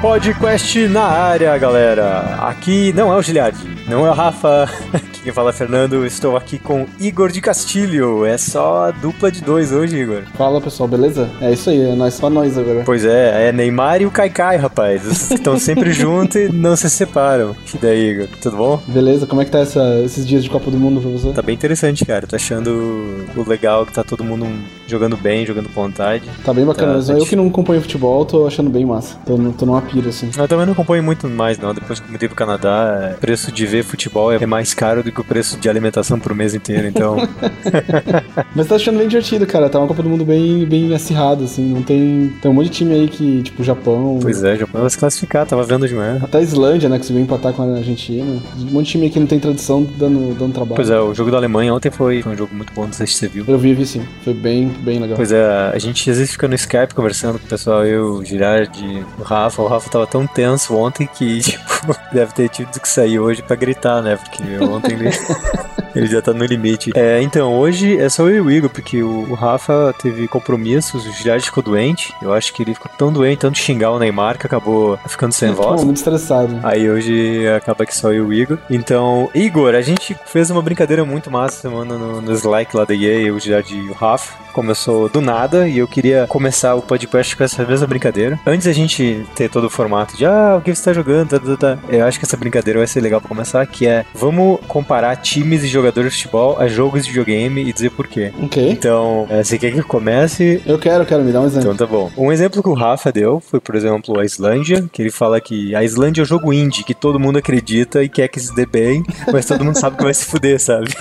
Podcast na área, galera. Aqui não é o Giliard, não é o Rafa. Quem fala é Fernando. Estou aqui com Igor de Castilho. É só dupla de dois hoje, Igor. Fala pessoal, beleza? É isso aí, é nós só nós agora. Pois é, é Neymar e o Kaikai, rapaz. Estão sempre juntos e não se separam. E daí, Igor? Tudo bom? Beleza, como é que tá essa- esses dias de Copa do Mundo pra você? Tá bem interessante, cara. Tô achando o legal que tá todo mundo jogando bem, jogando com vontade. Tá bem bacana, Tá, mas tá eu que não acompanho futebol, tô achando bem massa. Tô, tô numa pira, assim. Eu também não acompanho muito mais, não. Depois que mudei pro Canadá, o preço de ver futebol é mais caro do que o preço de alimentação pro mês inteiro, então. Mas tá achando bem divertido, cara. Tá uma Copa do Mundo bem, bem acirrada, assim. Não tem. Tem um monte de time aí que, tipo, Japão. pois é, Japão vai se classificar, tava vendo de manhã. Até a Islândia, né? Que conseguiu empatar com a Argentina. Um monte de time aí que não tem tradição dando, dando trabalho. Pois é, o jogo da Alemanha ontem foi, foi um jogo muito bom, não sei se você viu. Eu vi, vi sim. Foi bem, bem legal. Pois é, a gente às vezes fica no Skype conversando com o pessoal, eu, o Girardi, o Rafa. O Rafa tava tão tenso ontem que, tipo, deve ter tido que sair hoje pra gritar, né? Porque ontem ele, ele já tá no limite. É, então, hoje é só eu e o Igor, porque o, o Rafa teve compromissos, o Girardi ficou doente. Eu acho que ele ficou tão doente, tanto xingar o Neymar, que acabou ficando sem Tô voz. muito estressado. Aí hoje acaba que só eu e o Igor. Então, Igor, a gente fez uma brincadeira muito massa semana no, no Slack lá da EA, eu, o Girardi e o Rafa. Começou do nada e eu queria começar o podcast com essa mesma brincadeira. Antes da gente ter todo o formato de ah, o que você tá jogando, tá, tá, tá. eu acho que essa brincadeira vai ser legal pra começar, que é vamos comparar times e jogadores de futebol a jogos de videogame e dizer por quê. Ok. Então, é, você quer que eu comece? Eu quero, quero, me dá um exemplo. Então tá bom. Um exemplo que o Rafa deu foi, por exemplo, a Islândia, que ele fala que a Islândia é o jogo indie, que todo mundo acredita e quer que se dê bem, mas todo mundo sabe que vai se fuder, sabe?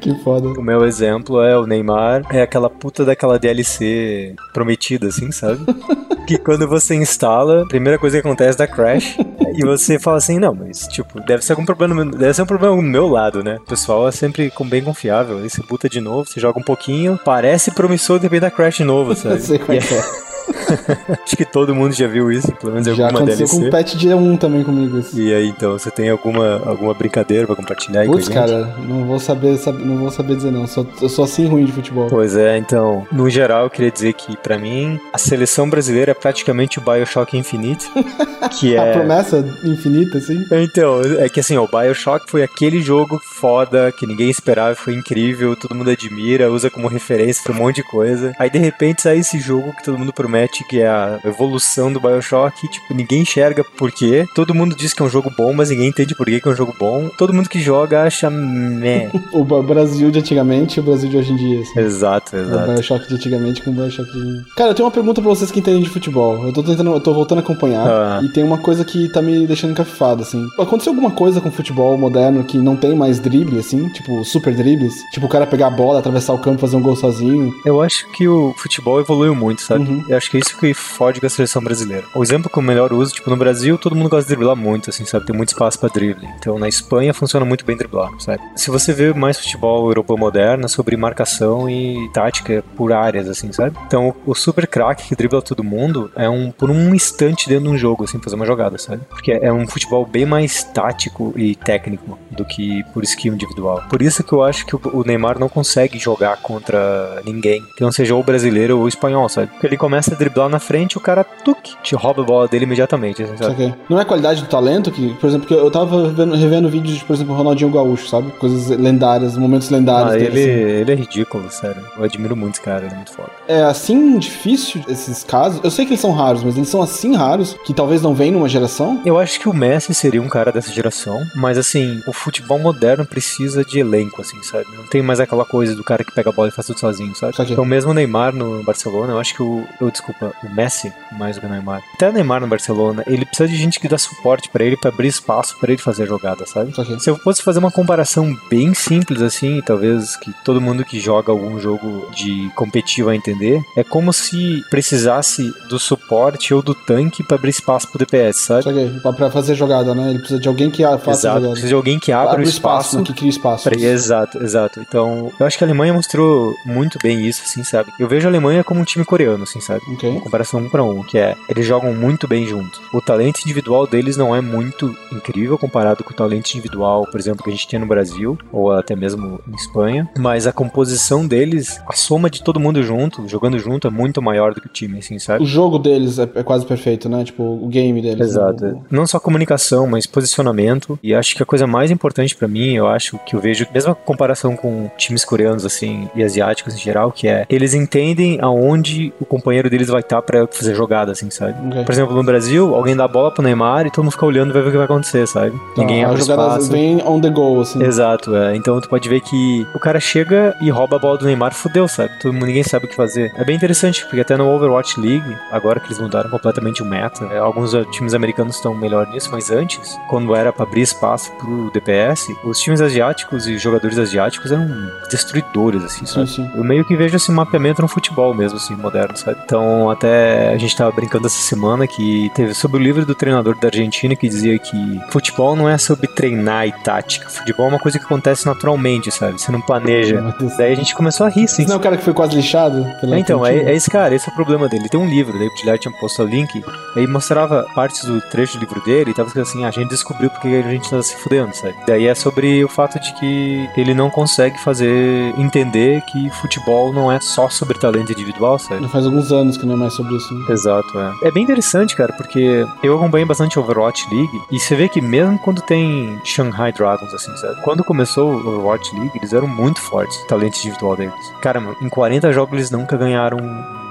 Que foda. O meu exemplo é o Neymar, é aquela puta daquela DLC prometida, assim, sabe? Que quando você instala, a primeira coisa que acontece é da crash. E você fala assim, não, mas tipo, deve ser algum problema, deve ser um problema do meu lado, né? O pessoal é sempre com- bem confiável. Aí você buta de novo, você joga um pouquinho, parece promissor, de repente dá crash de novo, sabe? Sei que é. Acho que todo mundo já viu isso, pelo menos Já alguma aconteceu DLC. com o Pet Dia 1 também comigo. Isso. E aí, então, você tem alguma, alguma brincadeira pra compartilhar aí com a gente? cara, não vou saber, sab- não vou saber dizer não. Sou, eu sou assim ruim de futebol. Pois é, então, no geral, eu queria dizer que, pra mim, a seleção brasileira é praticamente o Bioshock Infinite, que A é... promessa infinita, assim. Então, é que assim, o Bioshock foi aquele jogo foda que ninguém esperava, foi incrível, todo mundo admira, usa como referência pra um monte de coisa. Aí de repente sai esse jogo que todo mundo promete que é a evolução do Bioshock, tipo, ninguém enxerga por quê. Todo mundo diz que é um jogo bom, mas ninguém entende por que é um jogo bom. Todo mundo que joga acha meh. O Brasil de antigamente e o Brasil de hoje em dia. Assim. exato, O exato. Bioshock de antigamente com o Bioshock de... Cara, eu tenho uma pergunta pra vocês que entendem de futebol. Eu tô tentando, eu tô voltando a acompanhar. Ah. E tem uma coisa que tá me deixando encafifado, assim. Aconteceu alguma coisa com o futebol moderno que não tem mais drible, assim? Tipo, super dribles? Tipo, o cara pegar a bola, atravessar o campo fazer um gol sozinho. Eu acho que o futebol evoluiu muito, sabe? Uhum. Eu acho que é isso que fode com a seleção brasileira. O exemplo que eu melhor uso, tipo, no Brasil, todo mundo gosta de driblar muito, assim, sabe? Tem muito espaço pra drible. Então, na Espanha, funciona muito bem driblar, sabe? Se você vê mais futebol europeu moderno, é sobre marcação e tática por áreas, assim, sabe? Então, o super craque que dribla todo mundo é um por um instante dentro de um jogo, assim, fazer uma jogada, sabe? Porque é um futebol bem mais tático e técnico do que por skill individual. Por isso que eu acho que o Neymar não consegue jogar contra ninguém que não seja ou brasileiro ou espanhol, sabe? Porque ele começa a driblar na frente, o cara tuc, te rouba a bola dele imediatamente, assim, sabe? Saquei. Não é qualidade do talento que, por exemplo, que eu tava revendo, revendo vídeos de, por exemplo, Ronaldinho Gaúcho, sabe? Coisas lendárias, momentos lendários Ah, dele, ele, assim. ele é ridículo, sério. Eu admiro muito esse cara, ele é muito foda. É assim difícil esses casos. Eu sei que eles são raros, mas eles são assim raros que talvez não venham numa geração. Eu acho que o Messi seria um cara dessa geração, mas assim, o futebol moderno precisa de elenco, assim, sabe? Não tem mais aquela coisa do cara que pega a bola e faz tudo sozinho, sabe? Saquei. Então, mesmo o Neymar no Barcelona, eu acho que o, eu desculpa, o Messi mais do que o Neymar. Até o Neymar no Barcelona, ele precisa de gente que dá suporte para ele, para abrir espaço para ele fazer jogada, sabe? Ok. Se eu fosse fazer uma comparação bem simples assim, talvez que todo mundo que joga algum jogo de competitivo vai entender, é como se precisasse do suporte ou do tanque para abrir espaço pro DPS, sabe? Pra- pra fazer jogada, né? Ele precisa de alguém que faça Exato, jogada. precisa de alguém que abra o Abre espaço, né? Que cria espaço. Pra- Exato, exato. Então, eu acho que a Alemanha mostrou muito bem isso, assim, sabe? Eu vejo a Alemanha como um time coreano, assim, sabe? Ok. Em comparação um pra um, que é, eles jogam muito bem juntos. O talento individual deles não é muito incrível comparado com o talento individual, por exemplo, que a gente tem no Brasil, ou até mesmo em Espanha, mas a composição deles, a soma de todo mundo junto, jogando junto, é muito maior do que o time, assim, sabe? O jogo deles é, é quase perfeito, né? Tipo, o game deles. Exato. né? Não só comunicação, mas posicionamento. E acho que a coisa mais importante pra mim, eu acho que eu vejo, mesma comparação com times coreanos assim e asiáticos em geral, que é eles entendem aonde o companheiro deles vai estar pra fazer jogada, assim, sabe? Ok. Por exemplo, no Brasil, alguém dá a bola pro Neymar e todo mundo fica olhando e vai ver o que vai acontecer, sabe? Ninguém Então, abre espaço. vem on the go, assim. Exato, é. Então tu pode ver que o cara chega e rouba a bola do Neymar, fudeu, sabe? Todo mundo, ninguém sabe o que fazer. É bem interessante, porque até no Overwatch League, agora que eles mudaram completamente o meta, é, alguns eh, times americanos estão melhor nisso, mas antes, quando era pra abrir espaço pro DPS, os times asiáticos e jogadores asiáticos eram destruidores, assim, Sim, sabe? sim. Eu meio que vejo esse mapeamento no futebol mesmo, assim, moderno, sabe? Então, até a gente tava brincando essa semana que teve sobre o livro do treinador da Argentina que dizia que futebol não é sobre treinar e tática. Futebol é uma coisa que acontece naturalmente, sabe? Você não planeja. Daí a gente começou a rir, sim. Não é o cara que foi quase lixado? É, então, é, é esse cara, esse é o problema dele. Tem um livro, daí o Guilherme tinha posto o link, aí mostrava partes do trecho do livro dele e tava escrito assim, ah, a gente descobriu porque a gente tava se fudendo, sabe? Daí é sobre o fato de que ele não consegue fazer, entender que futebol não é só sobre talento individual, sabe? Já faz alguns anos que não é mais sobre isso. né? Exato, é. É bem interessante, cara, porque eu acompanho bastante Overwatch League e você vê que mesmo quando tem Shanghai Dragons, assim, sabe? Quando começou o Overwatch League, eles eram muito fortes, o talento individual deles. Cara, em 40 jogos eles nunca ganharam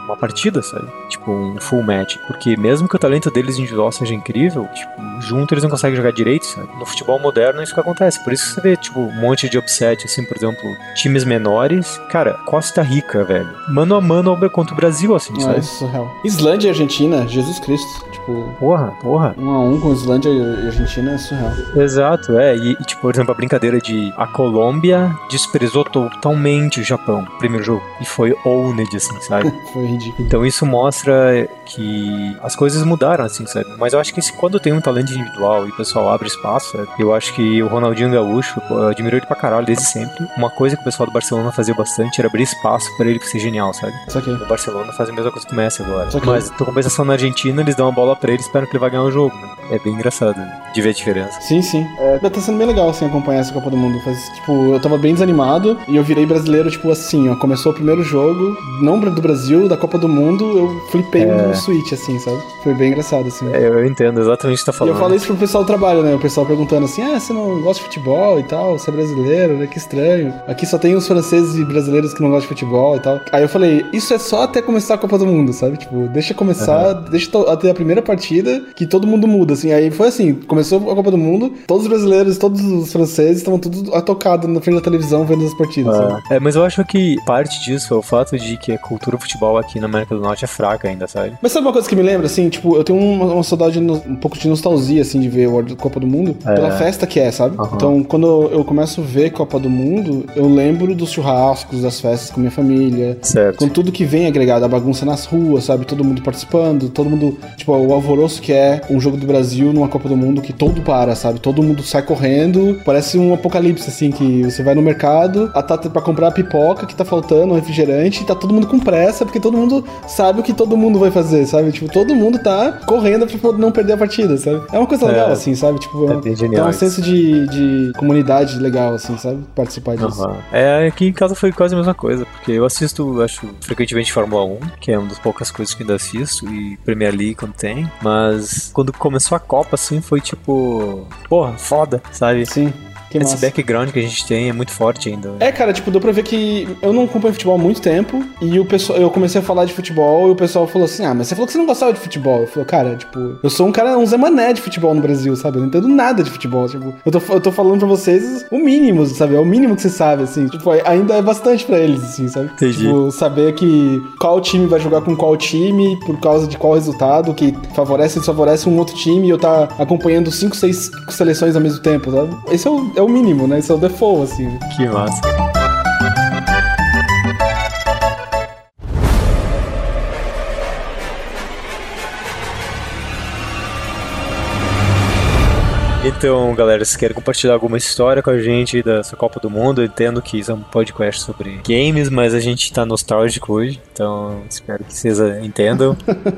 uma partida, sabe? Tipo, um full match. Porque mesmo que o talento deles individual seja incrível, tipo, junto eles não conseguem jogar direito, sabe? No futebol moderno é isso que acontece. Por isso que você vê, tipo, um monte de upset, assim, por exemplo, times menores. Cara, Costa Rica, velho. Mano a mano contra o Brasil, assim, sabe? é surreal. Islândia e Argentina, Jesus Cristo. Tipo, Porra, porra. um a um com Islândia e Argentina é surreal. Exato, é. E, tipo, por exemplo, a brincadeira de a Colômbia desprezou totalmente o Japão, no primeiro jogo. E foi owned, assim, sabe? Foi ridículo. Então isso mostra que as coisas mudaram, assim, sabe? Mas eu acho que quando tem um talento individual e o pessoal abre espaço, sabe? eu acho que o Ronaldinho Gaúcho, eu admiro ele pra caralho desde sempre. Uma coisa que o pessoal do Barcelona fazia bastante era abrir espaço pra ele ser genial, sabe? Isso aqui. O Barcelona faz a mesma coisa que o Messi agora. Mas, por compensação na Argentina, eles dão a bola pra ele e esperam que ele vai ganhar o jogo, né? É bem engraçado de ver a diferença. Sim, sim. É, tá sendo bem legal, assim, acompanhar essa Copa do Mundo. Faz, tipo, eu tava bem desanimado e eu virei brasileiro, tipo, assim, ó. Começou o primeiro jogo, não do Brasil, da Copa do Mundo, eu flipei no Switch, assim, sabe? Foi bem engraçado, assim. É, eu entendo exatamente o que você tá E falando. eu falei isso pro pessoal do trabalho, né? O pessoal perguntando assim: ah, você não gosta de futebol e tal? Você é brasileiro, né? Que estranho. Aqui só tem os franceses e brasileiros que não gostam de futebol e tal. Aí eu falei: isso é só até começar a Copa do Mundo, sabe? Tipo, deixa começar, deixa to- até a primeira partida que todo mundo muda, assim. Aí foi assim: começou a Copa do Mundo, todos os brasileiros, todos os franceses estavam tudo atocados na frente da televisão vendo as partidas, sabe? É, mas eu acho que parte disso é o fato de que a cultura futebol aqui na América do Norte é fraca ainda, sabe? Mas sabe uma coisa que me lembra, assim, tipo, eu tenho uma, uma saudade, no- um pouco de nostalgia, assim, de ver a Copa do Mundo, pela festa que é, sabe? Aham. Então, quando eu começo a ver Copa do Mundo, eu lembro dos churrascos, das festas com minha família, Certo. com tudo que vem agregado, a bagunça nas ruas, sabe? Todo mundo participando, todo mundo, tipo, o alvoroço que é um jogo do Brasil numa Copa do Mundo que todo para, sabe? Todo mundo sai correndo, parece um apocalipse, assim, que você vai no mercado, a tá pra comprar a pipoca que tá faltando, um refrigerante, e tá todo mundo com pressa, porque todo mundo sabe o que todo mundo vai fazer, sabe? Tipo, todo mundo tá correndo pra não perder a partida, sabe? É uma coisa legal, É. assim, sabe? Tipo, É tem um isso. senso de, de comunidade legal, assim, sabe? Participar disso. Aham. É, aqui em casa foi quase a mesma coisa, porque eu assisto, acho, frequentemente Fórmula 1, que é uma das poucas coisas que ainda assisto, e Premier League quando tem, mas quando começou a Copa, assim, foi tipo, porra, foda, sabe? Sim. Que Esse massa. background que a gente tem é muito forte ainda. É, cara, tipo, deu pra ver que eu não acompanho futebol há muito tempo e o pessoal, eu comecei a falar de futebol e o pessoal falou assim: Ah, mas você falou que você não gostava de futebol. Eu falei, cara, tipo, eu sou um cara, um Zé Mané de futebol no Brasil, sabe? Eu não entendo nada de futebol. Tipo, eu tô, eu tô falando pra vocês o mínimo, sabe? É o mínimo que você sabe, assim. Tipo, ainda é bastante pra eles, assim, sabe? Entendi. Tipo, saber que qual time vai jogar com qual time, por causa de qual resultado, que favorece e desfavorece um outro time e eu tá acompanhando cinco, seis seleções ao mesmo tempo, sabe? Esse é o, é o mínimo, né? Esse é o default, assim. Que massa. Então, galera, se querem compartilhar alguma história com a gente dessa Copa do Mundo, eu entendo que isso é um podcast sobre games, mas a gente tá nostálgico hoje, então espero que vocês eh, entendam.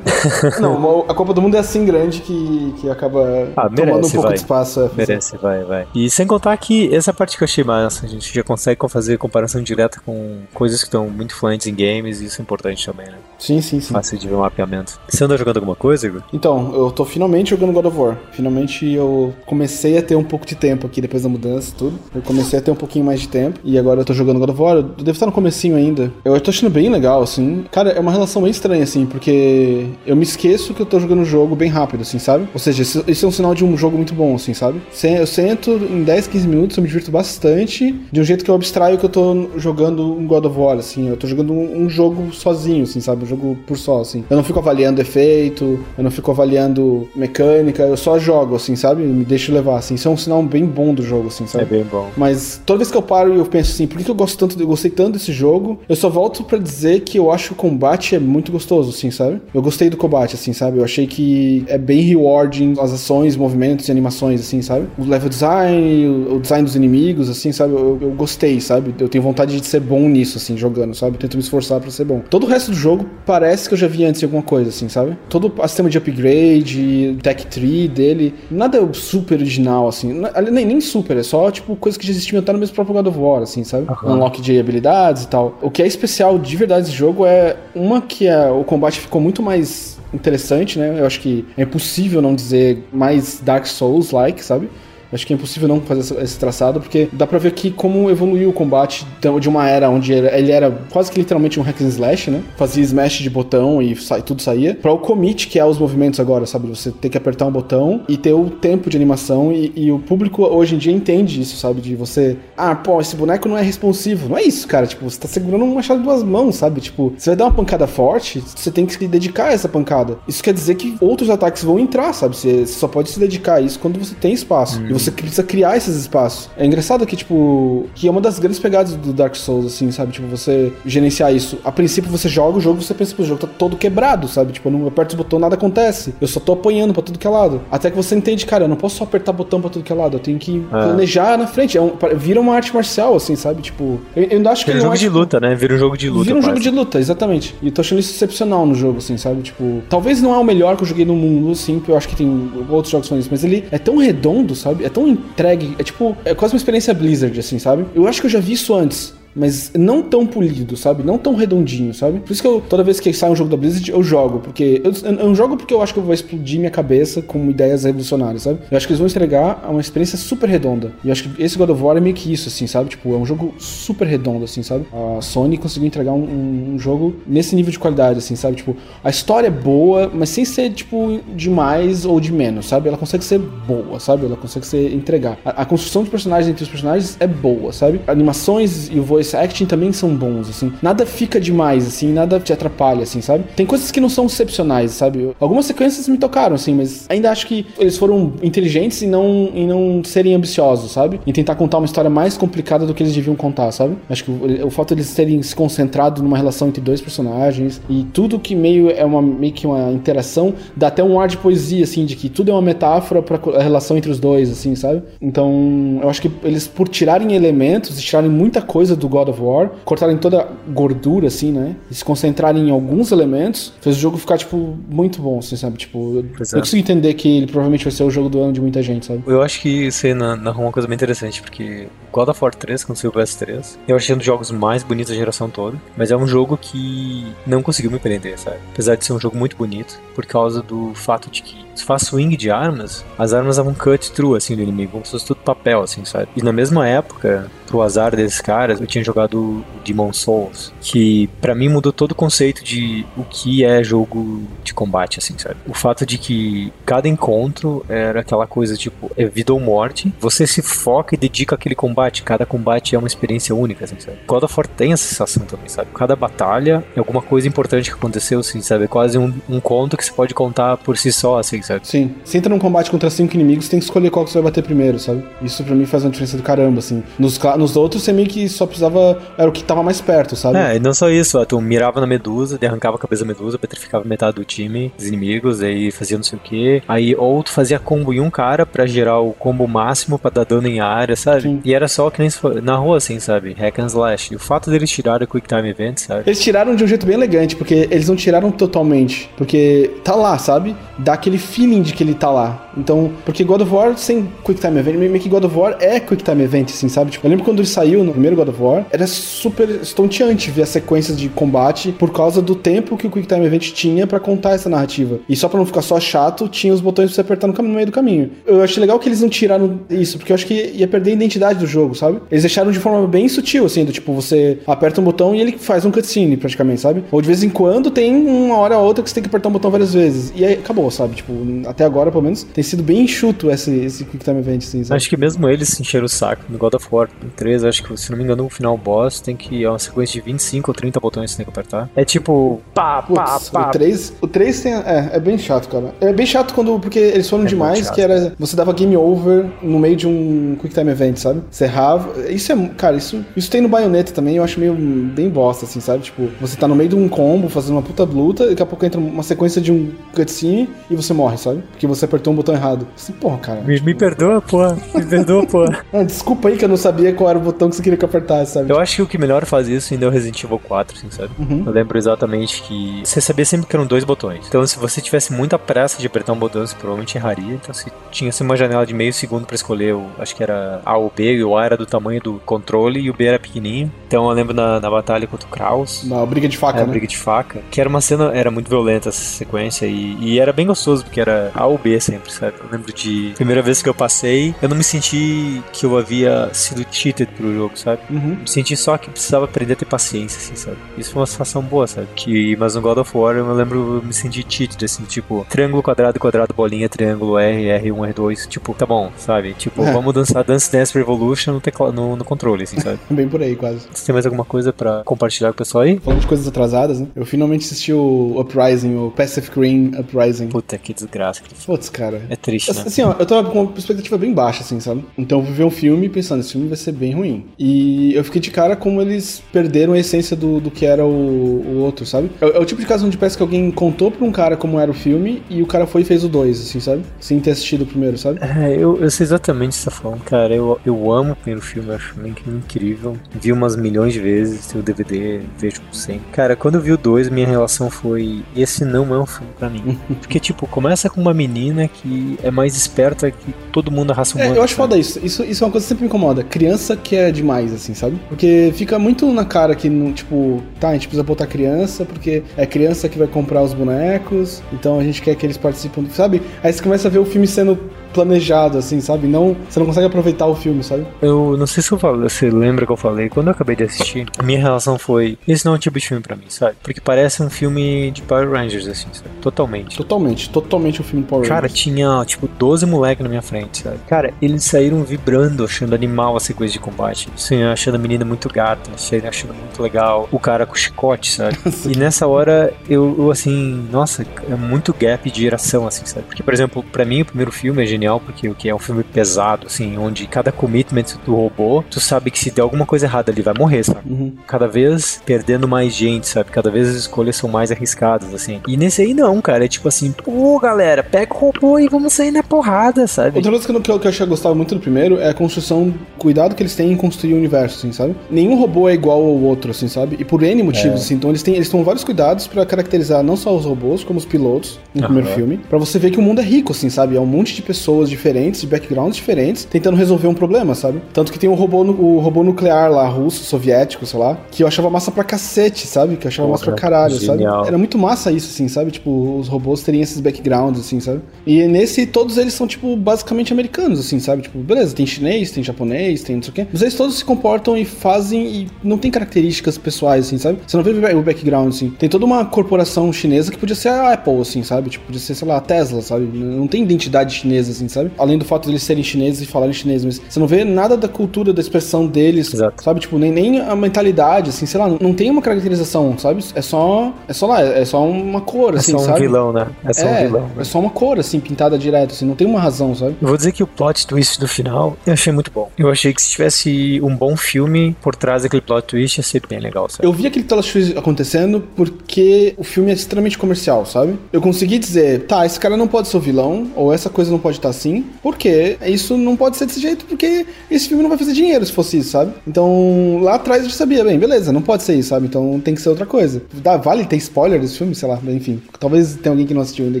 Não, a Copa do Mundo é assim grande que, que acaba Ah, tomando um merece, pouco vai. de espaço. é, Merece, vai, vai. E sem contar que essa parte que eu achei massa, a gente já consegue fazer comparação direta com coisas que estão muito influentes em games, e isso é importante também, né? Sim, sim, sim. Fácil de ver o mapeamento. Você anda jogando alguma coisa, Igor? Então, eu tô finalmente jogando God of War. Finalmente eu comecei a ter um pouco de tempo aqui depois da mudança e tudo. Eu comecei a ter um pouquinho mais de tempo. E agora eu tô jogando God of War. Eu devo estar no comecinho ainda. Eu tô achando bem legal, assim. Cara, é uma relação bem estranha, assim, porque eu me esqueço que eu tô jogando o jogo bem rápido, assim, sabe? Ou seja, isso, é um sinal de um jogo muito bom, assim, sabe? Eu sento em 10, 15 minutos, eu me divirto bastante, de um jeito que eu abstraio que eu tô jogando um God of War, assim. Eu tô jogando um jogo sozinho, assim, sabe? Um jogo por só, assim. Eu não fico avaliando efeito, eu não fico avaliando mecânica, eu só jogo, assim, sabe? Me deixo levar, assim. Isso é um sinal bem bom do jogo, assim, sabe? É bem bom. Mas toda vez que eu paro e eu penso assim, por que, que eu gosto tanto, eu gostei tanto desse jogo, eu só volto pra dizer que eu acho que o combate é muito gostoso, assim, sabe? Eu gostei do combate, assim, sabe? Eu achei que é bem rewarding as ações, movimentos e animações, assim, sabe? O level design, o, design dos inimigos, assim, sabe? Eu, eu gostei, sabe? Eu tenho vontade de ser bom nisso, assim, jogando, sabe? Eu tento me esforçar pra ser bom. Todo o resto do jogo parece que eu já vi antes alguma coisa, assim, sabe? Todo o sistema de upgrade, tech tree dele, nada super original, assim. Nem, nem super, é só, tipo, coisa que já existia até no mesmo próprio God of War, assim, sabe? Aham. Unlock de habilidades e tal. O que é especial de verdade desse jogo é uma que é, o combate ficou muito mais interessante, né? Eu acho que é impossível não dizer mais Dark Souls-like, sabe? Acho que é impossível não fazer esse- traçado, porque dá pra ver aqui como evoluiu o combate de uma era onde ele era quase que literalmente um hack and slash, né? Fazia smash de botão e sai- tudo saía. Pra o commit, que é os movimentos agora, sabe? Você tem que apertar um botão e ter o tempo de animação e, e o público hoje em dia entende isso, sabe? De você, ah, pô, esse boneco não é responsivo. Não é isso, cara. Tipo, você tá segurando um machado em duas mãos, sabe? Tipo, você vai dar uma pancada forte, você tem que se dedicar a essa pancada. Isso quer dizer que outros ataques vão entrar, sabe? Você, você só pode se dedicar a isso quando você tem espaço. E você precisa criar esses espaços. É engraçado que, tipo, que é uma das grandes pegadas do Dark Souls, assim, sabe? Tipo, você gerenciar isso. A princípio você joga o jogo, você pensa que o jogo tá todo quebrado, sabe? Tipo, eu não aperto o botão, nada acontece. Eu só tô apanhando pra tudo que é lado. Até que você entende, cara, eu não posso só apertar botão pra tudo que é lado. Eu tenho que planejar na frente. É um, vira uma arte marcial, assim, sabe? Tipo, eu, eu ainda acho que Vira um jogo é, de luta, né? Vira um jogo de luta. Vira um jogo quase. de luta, exatamente. E tô achando isso excepcional no jogo, assim, sabe? Tipo, talvez não é o melhor que eu joguei no mundo, assim, porque eu acho que tem outros jogos que são isso, mas ele é tão redondo, sabe? É tão entregue, é tipo, é quase uma experiência Blizzard, assim, sabe? Eu acho que eu já vi isso antes. Mas não tão polido, sabe? Não tão redondinho, sabe? Por isso que eu, toda vez que sai um jogo da Blizzard, eu jogo. Porque. Eu, eu não jogo porque eu acho que eu vou explodir minha cabeça com ideias revolucionárias, sabe? Eu acho que eles vão entregar uma experiência super redonda. E eu acho que esse God of War é meio que isso, assim, sabe? Tipo, é um jogo super redondo, assim, sabe? A Sony conseguiu entregar um, um- um jogo nesse nível de qualidade, assim, sabe? Tipo, a história é boa, mas sem ser, tipo, de mais ou de menos, sabe? Ela consegue ser boa, sabe? Ela consegue ser entregar. A, a construção de personagens entre os personagens é boa, sabe? Animações e o voice acting também são bons, assim. Nada fica demais, assim, nada te atrapalha, assim, sabe? Tem coisas que não são excepcionais, sabe? Algumas sequências me tocaram, assim, mas ainda acho que eles foram inteligentes e não, em não serem ambiciosos, sabe? Em tentar contar uma história mais complicada do que eles deviam contar, sabe? Acho que o, o fato de eles terem se concentrado numa relação entre dois personagens e tudo que meio é uma meio que uma interação dá até um ar de poesia, assim, de que tudo é uma metáfora para a relação entre os dois, assim, sabe? Então, eu acho que eles, por tirarem elementos e tirarem muita coisa do God of War, cortarem toda a gordura, assim, né? E se concentrarem em alguns elementos, fez o jogo ficar, tipo, muito bom, assim, sabe? Tipo, eu, Pois é. eu consigo entender que ele provavelmente vai ser o jogo do ano de muita gente, sabe? Eu acho que você na- narrou uma coisa bem interessante, porque God of War 3, quando saiu o PS3. Eu achei um dos jogos mais bonitos da geração toda. Mas é um jogo que não conseguiu me prender, sabe? Apesar de ser um jogo muito bonito, por causa do fato de que se faz swing de armas, as armas davam cut through, assim, do inimigo, como se fosse tudo papel, assim, sabe? E na mesma época, pro azar desses caras, eu tinha jogado Demon Souls, que para mim mudou todo o conceito de o que é jogo de combate, assim, sabe? O fato de que cada encontro era aquela coisa, tipo, é vida ou morte, você se foca e dedica àquele combate, cada combate é uma experiência única, assim, sabe? God of War tem essa sensação também, sabe? Cada batalha é alguma coisa importante que aconteceu, assim, sabe? É quase um, um conto que você pode contar por si só, assim, sabe? Sim. Você entra num combate contra cinco inimigos, você tem que escolher qual que você vai bater primeiro, sabe? Isso pra mim faz uma diferença do caramba, assim. Nos, nos outros, você meio que só precisava. Era o que tava mais perto, sabe? É, e não só isso, ó, tu mirava na medusa, arrancava a cabeça da medusa, petrificava metade do time, dos inimigos, aí fazia não sei o que. Aí, ou tu fazia combo em um cara pra gerar o combo máximo pra dar dano em área, sabe? Sim. E era só que nem na rua, assim, sabe? Hack and slash. E o fato deles tirarem o Quick Time Event, sabe? Eles tiraram de um jeito bem elegante, porque eles não tiraram totalmente. Porque tá lá, sabe? Dá aquele feeling de que ele tá lá. Então, porque God of War sem Quick Time Event, meio que God of War é Quick Time Event, assim, sabe? Tipo, eu lembro quando ele saiu no primeiro God of War, era super estonteante ver as sequências de combate por causa do tempo que o Quick Time Event tinha pra contar essa narrativa. E só pra não ficar só chato, tinha os botões pra você apertar no meio do caminho. Eu achei legal que eles não tiraram isso, porque eu acho que ia perder a identidade do jogo, sabe? Eles deixaram de forma bem sutil, assim, do tipo, você aperta um botão e ele faz um cutscene, praticamente, sabe? Ou de vez em quando tem uma hora ou outra que você tem que apertar um botão várias vezes. E aí acabou, sabe? Tipo, até agora, pelo menos, tem sido bem enxuto esse, esse Quick Time Event, assim, sabe? Acho que mesmo eles se encheram o saco. No God of War 3, acho que, se não me engano, o final boss tem que. É uma sequência de 25 ou 30 botões que você tem que apertar. É tipo. Pá, pá, pá. o 3, o 3 tem. É, é bem chato, cara. É bem chato quando. Porque eles foram É demais, que era. Você dava game over no meio de um Quick Time Event, sabe? Você errava. Isso é. Cara, isso, isso tem no Bayonetta também, eu acho meio bem bosta, assim, sabe? Tipo, você tá no meio de um combo, fazendo uma puta luta, e daqui a pouco entra uma sequência de um cutscene e você morre, sabe? Porque você apertou um botão errado. Assim, porra, cara. Me, me perdoa, pô. Me perdoa, pô. Ah, desculpa aí que eu não sabia qual era o botão que você queria que eu apertasse, sabe? Eu acho que o que melhor faz isso ainda é o Resident Evil 4, assim, sabe? Uhum. Eu lembro exatamente que você sabia sempre que eram dois botões. Então, se você tivesse muita pressa de apertar um botão, você provavelmente erraria. Então, se tinha assim, uma janela de meio segundo pra escolher, o, acho que era A ou B, e o A era do tamanho do controle e o B era pequenininho. Então, eu lembro na, na batalha contra o Kraus. Uma briga de faca, É, né? briga de faca. Que era uma cena, era muito violenta essa sequência e, e era bem gostoso, porque era A ou B sempre, sabe? Eu lembro de primeira vez que eu passei, eu não me senti que eu havia sido cheated pro jogo, sabe? Uhum. Me senti só que precisava aprender a ter paciência, assim, sabe? Isso foi uma sensação boa, sabe? Que, mas no God of War eu lembro, eu me senti cheated, assim, tipo, triângulo, quadrado, quadrado, bolinha, triângulo, R, R1, R2, tipo, tá bom, sabe? Tipo, É. vamos dançar Dance Dance Revolution no, tecla, no, no controle, assim, sabe? Bem por aí, quase. Você tem mais alguma coisa pra compartilhar com o pessoal aí? Falando de coisas atrasadas, né? Eu finalmente assisti o Uprising, o Pacific Rim Uprising. Puta, que desgraça. Putz, cara. É triste, né? Assim, ó, eu tava com uma expectativa bem baixa, assim, sabe? Então eu ver um filme pensando, esse filme vai ser bem ruim. E eu fiquei de cara como eles perderam a essência do, do que era o, o outro, sabe? É, é o tipo de caso onde parece que alguém contou pra um cara como era o filme e o cara foi e fez o dois, assim, sabe? Sem ter assistido o primeiro, sabe? É, eu, eu sei exatamente o que você tá falando, cara. Eu, eu amo o primeiro filme, eu acho meio que incrível. Vi umas milhões de vezes, tem o DVD, vejo sempre. Cara, quando eu vi o 2, minha relação foi: esse não é um filme pra mim. Porque, tipo, começa com uma menina que é mais esperta que todo mundo da raça É, humana. eu acho sabe? foda isso. isso. Isso é uma coisa que sempre me incomoda. Criança que é demais, assim, sabe? Porque fica muito na cara que, não, tipo, tá, a gente precisa botar criança, porque é criança que vai comprar os bonecos, então a gente quer que eles participem, sabe? Aí você começa a ver o filme sendo planejado, assim, sabe? Não, você não consegue aproveitar o filme, sabe? Eu não sei se eu falei, você lembra que eu falei, quando eu acabei de assistir, a minha relação foi: esse não é o tipo de filme pra mim, sabe? Porque parece um filme de Power Rangers, assim, sabe? Totalmente. Totalmente, totalmente o filme Power Cara, Rangers. tinha, tipo, 12 moleques na minha frente, sabe? Cara, eles saíram vibrando, achando animal a sequência de combate. Assim, achando a menina muito gata, achando muito legal. O cara com chicote, sabe? e nessa hora, eu, eu, assim, nossa, é muito gap de geração, assim, sabe? Porque, por exemplo, pra mim, o primeiro filme é genial, porque o que é um filme pesado, assim, onde cada commitment do robô, tu sabe que se der alguma coisa errada ali, vai morrer, sabe? Uhum. cada vez perdendo mais gente, sabe? Cada vez as escolhas são mais arriscadas, assim. E nesse aí não, cara. É tipo assim, pô, galera, pega o robô e vamos sair na porrada, sabe? Outra coisa que eu, que eu, que eu achei gostava muito do primeiro é a construção, cuidado que eles têm em construir o universo, assim, sabe? Nenhum robô é igual ao outro, assim, sabe? E por N motivos, assim. Então eles têm, eles tomam vários cuidados pra caracterizar não só os robôs, como os pilotos no Aham. primeiro filme. Pra você ver que o mundo é rico, assim, sabe? É um monte de pessoas pessoas diferentes, de backgrounds diferentes, tentando resolver um problema, sabe? Tanto que tem o robô, o robô nuclear lá, russo, soviético, sei lá, que eu achava massa pra cacete, sabe? Que eu achava Porra, massa pra caralho, genial. sabe? Era muito massa isso, assim, sabe? Tipo, os robôs terem esses backgrounds, assim, sabe? E nesse, todos eles são, tipo, basicamente americanos, assim, sabe? Tipo, beleza, tem chinês, tem japonês, tem não sei o quê. Mas eles todos se comportam e fazem e não tem características pessoais, assim, sabe? Você não vê o background, assim. Tem toda uma corporação chinesa que podia ser a Apple, assim, sabe? Tipo, podia ser, sei lá, a Tesla, sabe? Não tem identidade chinesa, assim, sabe? Além do fato de eles serem chineses e falarem chinês, mas você não vê nada da cultura, da expressão deles, Exato. sabe? Tipo, nem, nem a mentalidade, assim, sei lá, não tem uma caracterização, sabe? É só, é só lá, é só uma cor, assim, sabe? É só um sabe? vilão, né? É só é, um vilão. É só uma cor, assim, pintada direto, assim, não tem uma razão, sabe? Eu vou dizer que o plot twist do final eu achei muito bom. Eu achei que se tivesse um bom filme por trás daquele plot twist ia ser bem legal, sabe? Eu vi aquele plot twist acontecendo porque o filme é extremamente comercial, sabe? Eu consegui dizer, tá, esse cara não pode ser o vilão, ou essa coisa não pode estar assim, porque isso não pode ser desse jeito, porque esse filme não vai fazer dinheiro se fosse isso, sabe? Então, lá atrás eu já sabia, bem, beleza, não pode ser isso, sabe? Então tem que ser outra coisa. Dá, vale ter spoiler desse filme, sei lá, enfim. Talvez tenha alguém que não assistiu ainda e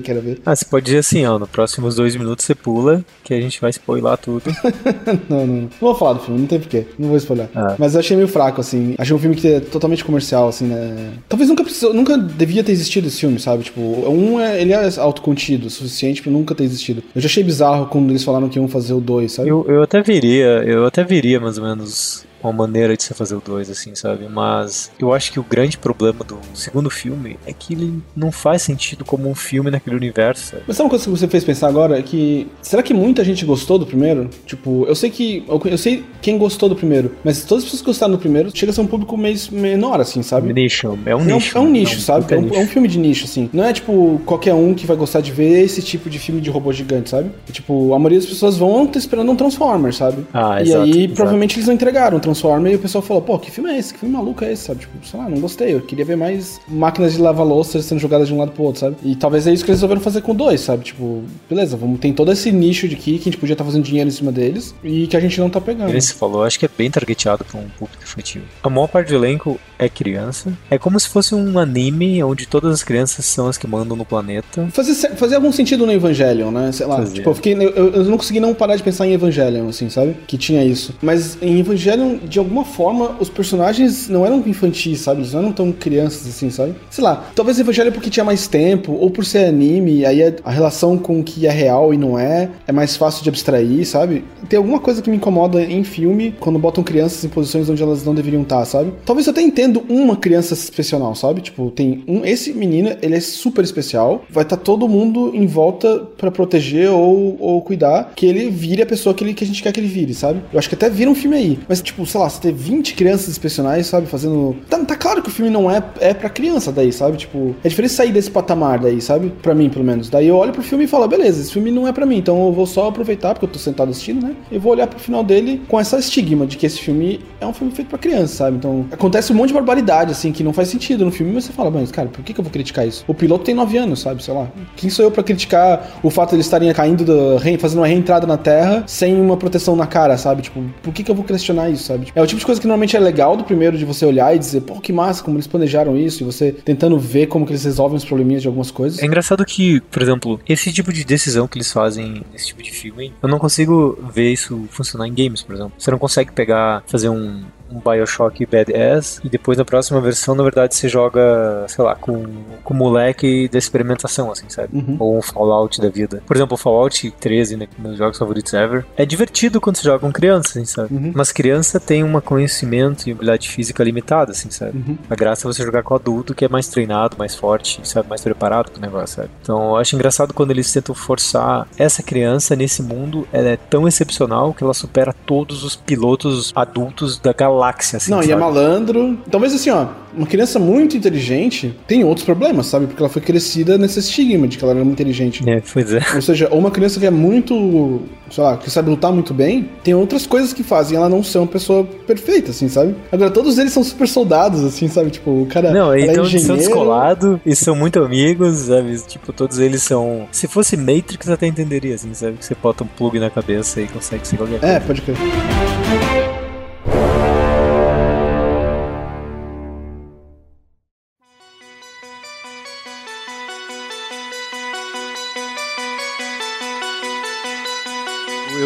queira ver. Ah, você pode dizer assim, ó, nos próximos dois minutos você pula, que a gente vai spoiler tudo. não, não, não. Não vou falar do filme, não tem porquê. Não vou spoiler. Ah. Mas eu achei meio fraco, assim. Achei um filme que é totalmente comercial, assim, né? Talvez nunca precisou, nunca devia ter existido esse filme, sabe? Tipo, um é, ele é autocontido o suficiente pra nunca ter existido. Eu já achei bizarro quando eles falaram que iam fazer o 2, sabe? Eu, eu até viria, eu até viria mais ou menos uma maneira de você fazer o 2, assim, sabe? Mas eu acho que o grande problema do segundo filme é que ele não faz sentido como um filme naquele universo, sabe? Mas sabe uma coisa que você fez pensar agora? É que. Será que muita gente gostou do primeiro? Tipo, eu sei que. Eu sei quem gostou do primeiro, mas todas as pessoas que gostaram do primeiro chega a ser um público meio menor, assim, sabe? Nicho. É um é nicho. É um, é um nicho, sabe? É um, nicho. é um, filme de nicho, assim. Não é tipo qualquer um que vai gostar de ver esse tipo de filme de robô gigante, sabe? E, tipo, a maioria das pessoas vão esperando um Transformer, sabe? Ah, e exato, aí, exato. provavelmente, eles não entregaram um Transformer e o pessoal falou, pô, que filme é esse? Que filme maluco é esse, sabe? Tipo, sei lá, não gostei. Eu queria ver mais máquinas de lavar louça sendo jogadas de um lado pro outro, sabe? E talvez é isso que eles resolveram fazer com dois, sabe? Tipo, beleza, vamos, tem todo esse nicho de aqui que a gente podia estar tá fazendo dinheiro em cima deles e que a gente não tá pegando. Ele se falou, acho que é bem targeteado pra um público infantil. A maior parte do elenco é criança. É como se fosse um anime onde todas as crianças são as que mandam no planeta. Fazia, fazia algum sentido no Evangelion, né? Sei lá. Fazia. Tipo, eu, fiquei, eu, eu, não consegui não parar de pensar em Evangelion, assim, sabe? Que tinha isso. Mas em Evangelion, de alguma forma, os personagens não eram infantis, sabe? Eles não eram tão crianças, assim, sabe? Sei lá. Talvez Evangelion porque tinha mais tempo, ou por ser anime, aí a, relação com o que é real e não é, é mais fácil de abstrair, sabe? Tem alguma coisa que me incomoda em filme quando botam crianças em posições onde elas não deveriam estar, sabe? Talvez eu até entendo uma criança especial, sabe? Tipo, tem um. Esse menino, ele é super especial. Vai estar tá todo mundo em volta para proteger ou, ou cuidar que ele vire a pessoa que, ele, que a gente quer que ele vire, sabe? Eu acho que até vira um filme aí. Mas, tipo, sei lá, você ter 20 crianças especiais, sabe? Fazendo. Tá, tá claro que o filme não é, é pra criança daí, sabe? Tipo, é diferente sair desse patamar daí, sabe? Pra mim, pelo menos. Daí eu olho pro filme e falo, beleza, esse filme não é pra mim, então eu vou só aproveitar, porque eu tô sentado assistindo, né? Eu vou olhar pro final dele com essa estigma de que esse filme é um filme feito pra criança, sabe? Então, acontece um monte de barbaridade, assim, que não faz sentido no filme, mas você fala, mas, cara, por que, que eu vou criticar isso? O piloto tem 9 anos, sabe? Sei lá. Quem sou eu para criticar o fato de eles estarem caindo, do, fazendo uma reentrada na Terra sem uma proteção na cara, sabe? Tipo, por que, que eu vou questionar isso, sabe? É o tipo de coisa que normalmente é legal do primeiro de você olhar e dizer, pô, que massa, como eles planejaram isso, e você tentando ver como que eles resolvem os probleminhas de algumas coisas. É engraçado que, por exemplo, esse tipo de decisão que eles fazem nesse tipo de filme, eu não consigo ver isso funcionar em games, por exemplo. Você não consegue pegar, fazer um, um Bioshock Badass e depois na próxima versão, na verdade, você joga, sei lá, com, com o moleque da experimentação, assim, sabe? Uhum. Ou um Fallout da vida. Por exemplo, o Fallout 13, né, meus jogos favoritos ever, é divertido quando você joga com criança, assim, sabe? Uhum. Mas criança tem um conhecimento e habilidade física limitada, assim, sabe? Uhum. A graça é você jogar com adulto que é mais treinado, mais forte, sabe? Mais preparado pro negócio, sabe? Então, eu acho engraçado quando eles tentam forçar essa criança nesse mundo, ela é tão excepcional que ela supera todos os pilotos adultos da galáxia galáxia, assim. Não, sabe? e é malandro. Talvez assim, ó, uma criança muito inteligente tem outros problemas, sabe? Porque ela foi crescida nesse estigma de que ela era muito inteligente. É, pois é. Ou seja, ou uma criança que é muito, sei lá, que sabe lutar muito bem, tem outras coisas que fazem ela não ser uma pessoa perfeita, assim, sabe? Agora, todos eles são super soldados, assim, sabe? Tipo, o cara. Não, é então eles são descolados e são muito amigos, sabe? Tipo, todos eles são. Se fosse Matrix, até entenderia, assim, sabe? Que você bota um plug na cabeça e consegue ser qualquer é, coisa. É, pode crer.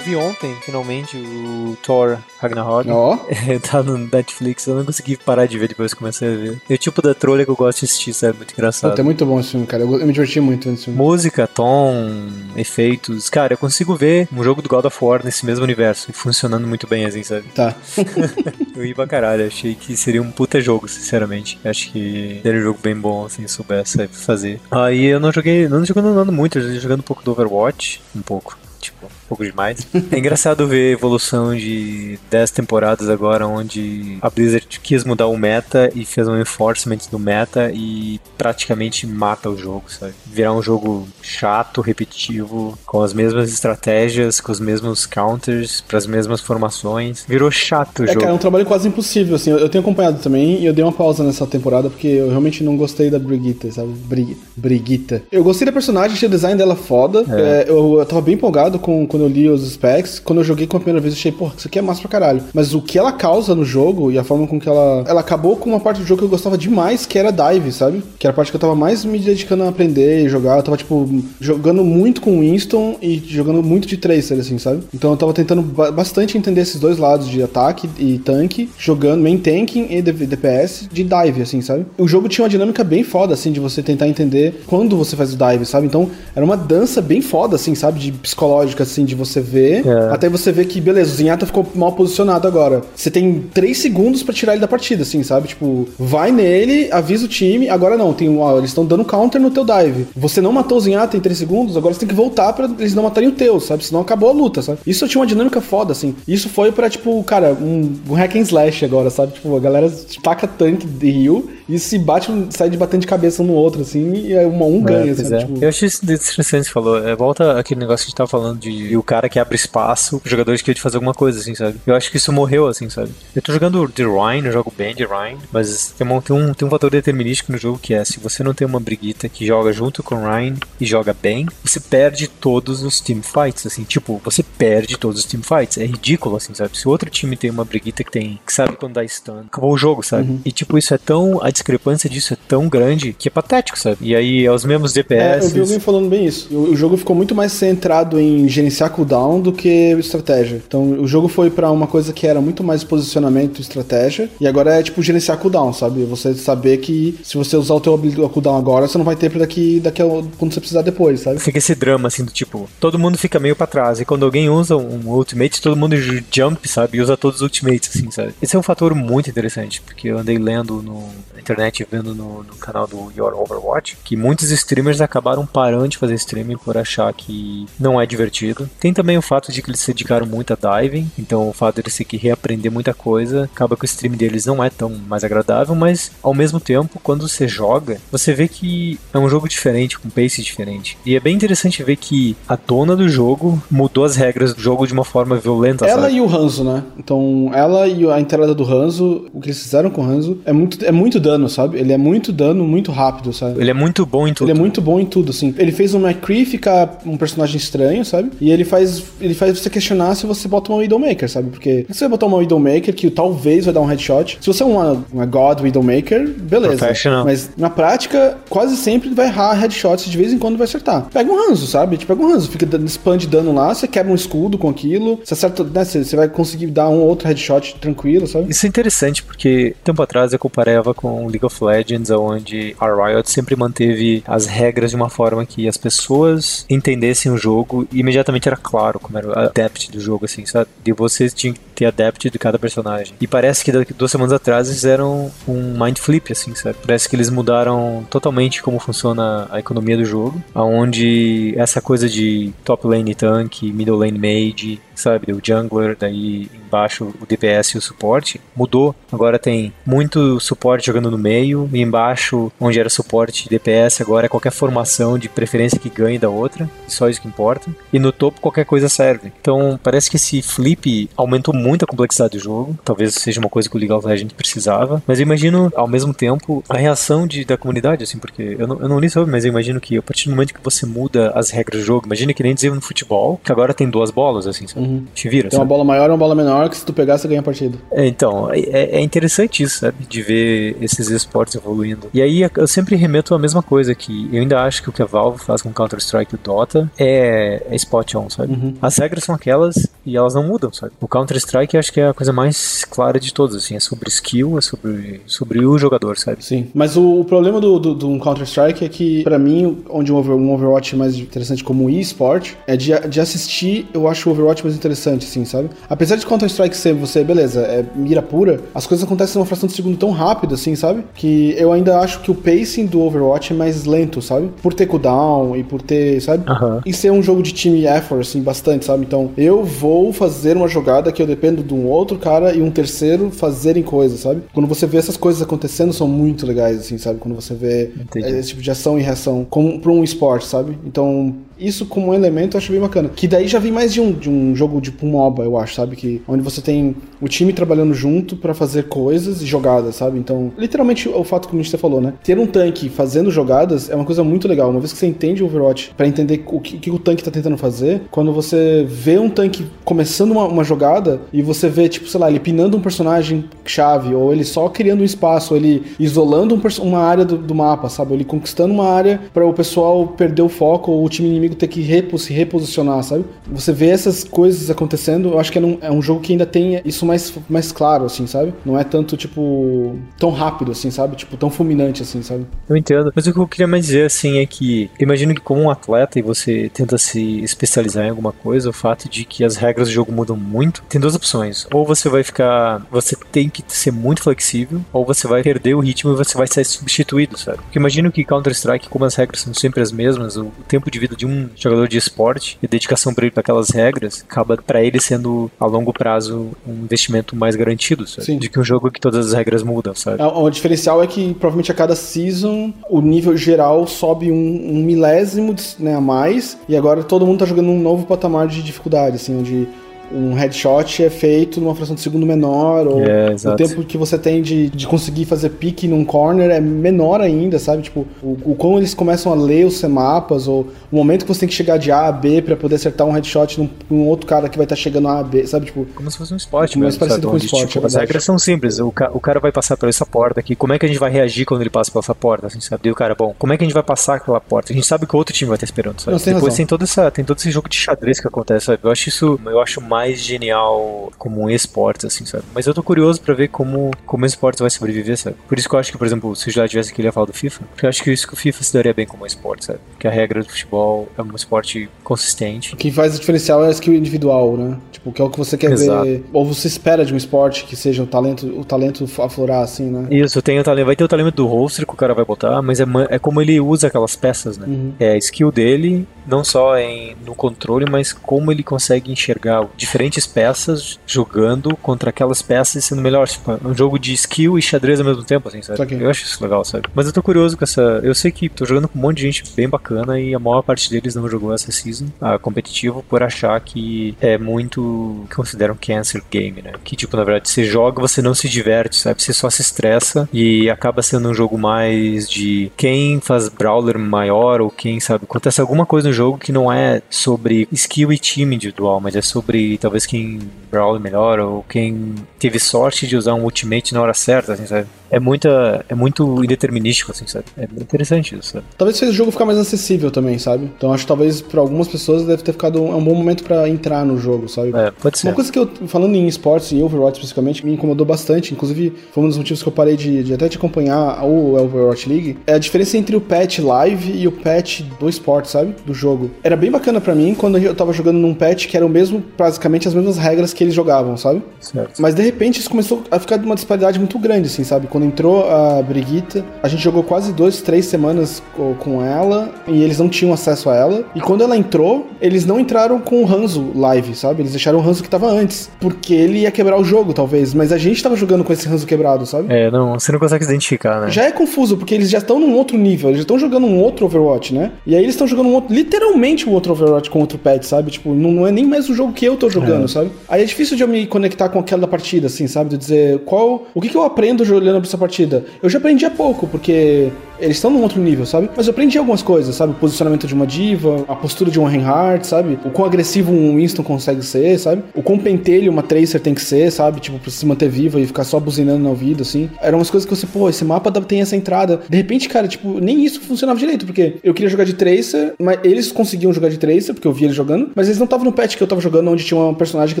Vi ontem, finalmente, o Thor Ragnarok. Ó. tá no Netflix, eu não consegui parar de ver depois que comecei a ver. É o tipo da trolha que eu gosto de assistir, sabe? Muito engraçado. Puta, é muito bom esse filme, cara. Eu, eu me diverti muito nesse filme. Música, tom, efeitos. Cara, eu consigo ver um jogo do God of War nesse mesmo universo e funcionando muito bem, assim, sabe? Tá. Eu ia pra caralho, achei que seria um puta jogo, sinceramente. Acho que seria um jogo bem bom, assim, soubesse fazer. Aí eu não joguei, não jogando nada muito, eu joguei jogando um pouco do Overwatch, um pouco, tipo, pouco demais. É engraçado ver a evolução de 10 temporadas agora, onde a Blizzard quis mudar o meta e fez um enforcement do meta e praticamente mata o jogo, sabe? Virar um jogo chato, repetitivo, com as mesmas estratégias, com os mesmos counters, para as mesmas formações. Virou chato o É, jogo. cara, é um trabalho quase impossível, assim. Eu, tenho acompanhado também e eu dei uma pausa nessa temporada porque eu realmente não gostei da Brigitte, sabe? Bri Brigitte. Eu gostei da personagem, achei o design dela foda. É, eu, eu tava bem empolgado com, quando eu li os specs. Quando eu joguei com a primeira vez, eu achei, porra, isso aqui é massa pra caralho. Mas o que ela causa no jogo e a forma com que ela. Ela acabou com uma parte do jogo que eu gostava demais, que era dive, sabe? Que era a parte que eu tava mais me dedicando a aprender e jogar. Eu tava, tipo, jogando muito com Winston e jogando muito de Tracer, assim, sabe? Então eu tava tentando ba- bastante entender esses dois lados de ataque e tanque, jogando main tanking e DPS de dive, assim, sabe? O jogo tinha uma dinâmica bem foda, assim, de você tentar entender quando você faz o dive, sabe? Então era uma dança bem foda, assim, sabe? De psicológica, assim, de você ver. É. Até você ver que, beleza, o Zenyatta ficou mal posicionado agora. Você tem três segundos pra tirar ele da partida, assim, sabe? Tipo, vai nele, avisa o time. Agora não, tem um, eles estão dando counter no teu dive. Você não matou o Zenyatta em três segundos, agora você tem que voltar pra eles não matarem o teu, sabe? Senão acabou a luta, sabe? Isso tinha uma dinâmica foda, assim. Isso foi pra, tipo, cara, um, um hack and slash agora, sabe? Tipo, a galera taca tanque de heal e se bate, sai de batendo de cabeça um no outro, assim, e é uma um ganha, É, assim, é. tipo... Eu achei isso interessante que você falou. É, volta aquele negócio que a gente tava falando de o cara que abre espaço, os jogadores que querem fazer alguma coisa, assim, sabe? Eu acho que isso morreu, assim, sabe? Eu tô jogando de Rhine, eu jogo bem de Rhine, mas tem, uma- tem um, tem um fator determinístico no jogo que é, se você não tem uma briguita que joga junto com o Rhine e joga bem, você perde todos os team fights, assim, tipo, você perde todos os team fights. É ridículo, assim, sabe? Se o outro time tem uma briguita que tem, que sabe quando dá stun, acabou o jogo, sabe? Uhum. E, tipo, isso é tão, discrepância disso é tão grande que é patético, sabe? E aí é os mesmos É, DPS. eu vi alguém falando bem isso. O, o jogo ficou muito mais centrado em gerenciar cooldown do que estratégia. Então, o jogo foi pra uma coisa que era muito mais posicionamento e estratégia, e agora é tipo gerenciar cooldown, sabe? Você saber que se você usar o teu cooldown agora, você não vai ter pra daqui, daqui a, quando você precisar depois, sabe? Fica esse drama, assim, do tipo, todo mundo fica meio pra trás. E quando alguém usa um ultimate, todo mundo ju- jump, sabe? E usa todos os ultimates, assim, sabe? Esse é um fator muito interessante, porque eu andei lendo no, internet vendo no, no canal do Your Overwatch que muitos streamers acabaram parando de fazer streaming por achar que não é divertido. Tem também o fato de que eles se dedicaram muito a diving, então o fato de eles ter que reaprender muita coisa acaba que o stream deles não é tão mais agradável, mas ao mesmo tempo, quando você joga, você vê que é um jogo diferente, com pace diferente. E é bem interessante ver que a dona do jogo mudou as regras do jogo de uma forma violenta, Ela sabe? e o Hanzo, né? Então, ela e a entrada do Hanzo, o que eles fizeram com o Hanzo, é muito, é muito dano, sabe? Ele é muito dano, muito rápido, sabe? Ele é muito bom em tudo. Ele é muito bom em tudo, assim. Ele fez o McCree ficar um personagem estranho, sabe? E ele faz, ele faz você questionar se você bota uma Widowmaker, sabe? Porque se você botar uma Widowmaker, que talvez vai dar um headshot, se você é uma, uma God Widowmaker, beleza. Mas na prática, quase sempre vai errar headshots, de vez em quando vai acertar. Pega um Hanzo, sabe? Tipo, pega um Hanzo, fica dando spam de dano lá, você quebra um escudo com aquilo, você acerta, né? Você, você vai conseguir dar um outro headshot tranquilo, sabe? Isso é interessante porque tempo atrás eu comparava com League of Legends, onde a Riot sempre manteve as regras de uma forma que as pessoas entendessem o jogo e imediatamente era claro como era o adept do jogo, assim, sabe? E você tinha que ter adept de cada personagem. E parece que daqui duas semanas atrás eles fizeram um mind flip, assim, sabe? Parece que eles mudaram totalmente como funciona a economia do jogo, aonde essa coisa de top lane tank, middle lane mage, sabe? O jungler, daí embaixo o DPS e o suporte, mudou. Agora tem muito suporte jogando no meio, e embaixo, onde era suporte e DPS, agora é qualquer formação de preferência que ganhe da outra, só isso que importa. E no topo qualquer coisa serve. Então parece que esse flip aumentou muito a complexidade do jogo, talvez seja uma coisa que o League of Legends precisava, mas eu imagino ao mesmo tempo a reação de, da comunidade, assim, porque eu não, eu não li sobre, mas eu imagino que a partir do momento que você muda as regras do jogo, imagina que nem dizer no futebol, que agora tem duas bolas, assim, sabe? Uhum. Te vira, Tem sabe? uma bola maior e uma bola menor que se tu pegar, você ganha a partida. É, então, é, é, interessante isso, sabe? De ver esses esportes evoluindo. E aí eu sempre remeto a mesma coisa, que eu ainda acho que o que a Valve faz com Counter-Strike e Dota é, é spot on, sabe? Uhum. As regras são aquelas e elas não mudam, sabe? O Counter-Strike acho que é a coisa mais clara de todas, assim, é sobre skill, é sobre, sobre o jogador, sabe? Sim, mas o, o problema do, do, do Counter-Strike é que, para mim, onde um, um Overwatch é mais interessante como e-sport, é de, de assistir, eu acho o Overwatch mais interessante, assim, sabe? Apesar de Counter-Strike ser você, beleza, é mira pura, as coisas acontecem numa fração de segundo tão rápido, assim, sabe? Que eu ainda acho que o pacing do Overwatch é mais lento, sabe? Por ter cooldown e por ter, sabe? Uhum. E ser um jogo de time effort, assim, bastante, sabe? Então, eu vou fazer uma jogada que eu dependo de um outro cara e um terceiro fazerem coisas, sabe? Quando você vê essas coisas acontecendo, são muito legais, assim, sabe? Quando você vê Entendi. esse tipo de ação e reação como para um esporte, sabe? Então, isso como um elemento eu acho bem bacana. Que daí já vem mais de um, de um jogo tipo MOBA, eu acho, sabe? Que onde você tem o time trabalhando junto para fazer coisas e jogadas, sabe? Então, literalmente o fato que o você falou, né? Ter um tanque fazendo jogadas é uma coisa muito legal. Uma vez que você entende o Overwatch para entender o que, que, o tanque tá tentando fazer, quando você vê um tanque começando uma, uma, jogada e você vê, tipo, sei lá, ele pinando um personagem chave, ou ele só criando um espaço, ou ele isolando um, uma área do, do mapa, sabe? Ou ele conquistando uma área para o pessoal perder o foco ou o time inimigo inimigo ter que repo, se reposicionar, sabe? Você vê essas coisas acontecendo, eu acho que é um, é um, jogo que ainda tem isso mais, mais claro, assim, sabe? Não é tanto, tipo, tão rápido, assim, sabe? Tipo, tão fulminante, assim, sabe? Eu entendo. Mas o que eu queria mais dizer, assim, é que imagino que como um atleta e você tenta se especializar em alguma coisa, o fato de que as regras do jogo mudam muito, tem duas opções. Ou você vai ficar, você tem que ser muito flexível, ou você vai perder o ritmo e você vai ser substituído, sabe? Porque imagino que Counter-Strike, como as regras são sempre as mesmas, o tempo de vida de um um jogador de esporte e dedicação para ele para aquelas regras, acaba para ele sendo a longo prazo um investimento mais garantido, sabe? Sim. De que um jogo que todas as regras mudam, sabe? É, o, diferencial é que provavelmente a cada season o nível geral sobe um, um milésimo né, a mais e agora todo mundo tá jogando um novo patamar de dificuldade, assim, onde um headshot é feito numa fração de segundo menor, ou é, o tempo que você tem de, de conseguir fazer pique num corner é menor ainda, sabe? Tipo, o, o como eles começam a ler os mapas, ou o momento que você tem que chegar de A a B para poder acertar um headshot num, num, outro cara que vai estar tá chegando a A, B, sabe? Tipo, como se fosse um esporte, mais parecido com um esporte. Tipo, é as regras são simples, o, ca o cara vai passar por essa porta aqui, como é que a gente vai reagir quando ele passa por essa porta, assim, sabe? E o cara, bom, como é que a gente vai passar aquela porta? A gente sabe que o outro time vai estar esperando, sabe? Não, tem Depois razão. tem, toda essa, tem todo esse jogo de xadrez que acontece, sabe? Eu acho isso, eu acho mais genial como um esportes, assim, sabe? Mas eu tô curioso pra ver como, como esportes vai sobreviver, sabe? Por isso que eu acho que, por exemplo, se eu já tivesse aqui, ele ia falar do FIFA, porque eu acho que isso que o FIFA se daria bem como um esporte, sabe? Que a regra do futebol é um esporte consistente. O que faz o diferencial é a skill individual, né? Tipo, que é o que você quer Exato. ver, ou você espera de um esporte que seja o talento, o talento aflorar, assim, né? Isso, tem o talento, vai ter o talento do roster que o cara vai botar, mas é, é como ele usa aquelas peças, né? Uhum. É a skill dele, não só em, no controle, mas como ele consegue enxergar diferentes peças jogando contra aquelas peças e sendo melhor. Tipo, é um jogo de skill e xadrez ao mesmo tempo, assim, sabe? Eu acho isso legal, sabe? Mas eu tô curioso com essa. Eu sei que tô jogando com um monte de gente bem bacana e a maior parte deles não jogou essa season a competitivo por achar que é muito. que consideram cancer game, né? Que, tipo, na verdade, você joga, você não se diverte, sabe? Você só se estressa e acaba sendo um jogo mais de quem faz brawler maior ou quem, sabe? Acontece alguma coisa no jogo que não é sobre skill e time individual, mas é sobre talvez quem brawler melhor ou quem teve sorte de usar um ultimate na hora certa, assim, sabe? É, muita, é muito indeterminístico, assim, sabe? É interessante isso, sabe? Talvez fez o jogo ficar mais acessível também, sabe? Então acho que talvez para algumas pessoas deve ter ficado um, é um bom momento para entrar no jogo, sabe? É, pode ser. Uma coisa que eu, falando em esportes, em Overwatch especificamente, me incomodou bastante, inclusive foi um dos motivos que eu parei de, de até te acompanhar o Overwatch League, é a diferença entre o patch live e o patch do esporte, sabe? Do jogo. Era bem bacana para mim quando eu tava jogando num patch que era o mesmo, basicamente as mesmas regras que eles jogavam, sabe? Certo. Mas de repente isso começou a ficar de uma disparidade muito grande, assim, sabe? Quando entrou a Brigitte, a gente jogou quase dois, três semanas com ela e eles não tinham acesso a ela. E quando ela entrou, eles não entraram com o Hanzo live, sabe? Eles deixaram o Hanzo que tava antes. Porque ele ia quebrar o jogo, talvez. Mas a gente tava jogando com esse Hanzo quebrado, sabe? É, não, você não consegue identificar, né? Já é confuso, porque eles já estão num outro nível, eles já estão jogando um outro Overwatch, né? E aí eles estão jogando um outro, literalmente um outro Overwatch com outro pet, sabe? Tipo, não, não é nem mais o jogo que eu tô jogando, é. sabe? Aí é difícil de eu me conectar com aquela partida, assim, sabe? De dizer qual. O que, que eu aprendo olhando essa partida? Eu já aprendi há pouco, porque eles estão num outro nível, sabe? Mas eu aprendi algumas coisas, sabe? O posicionamento de uma diva, a postura de um Reinhardt, sabe? O quão agressivo um Winston consegue ser, sabe? O quão pentelho uma Tracer tem que ser, sabe? Tipo, pra se manter viva e ficar só buzinando no ouvido, assim. Eram umas coisas que você, pô, esse mapa tem essa entrada. De repente, cara, tipo, nem isso funcionava direito, porque eu queria jogar de Tracer, mas eles conseguiam jogar de Tracer, porque eu via eles jogando, mas eles não estavam no patch que eu tava jogando, onde tinha uma personagem que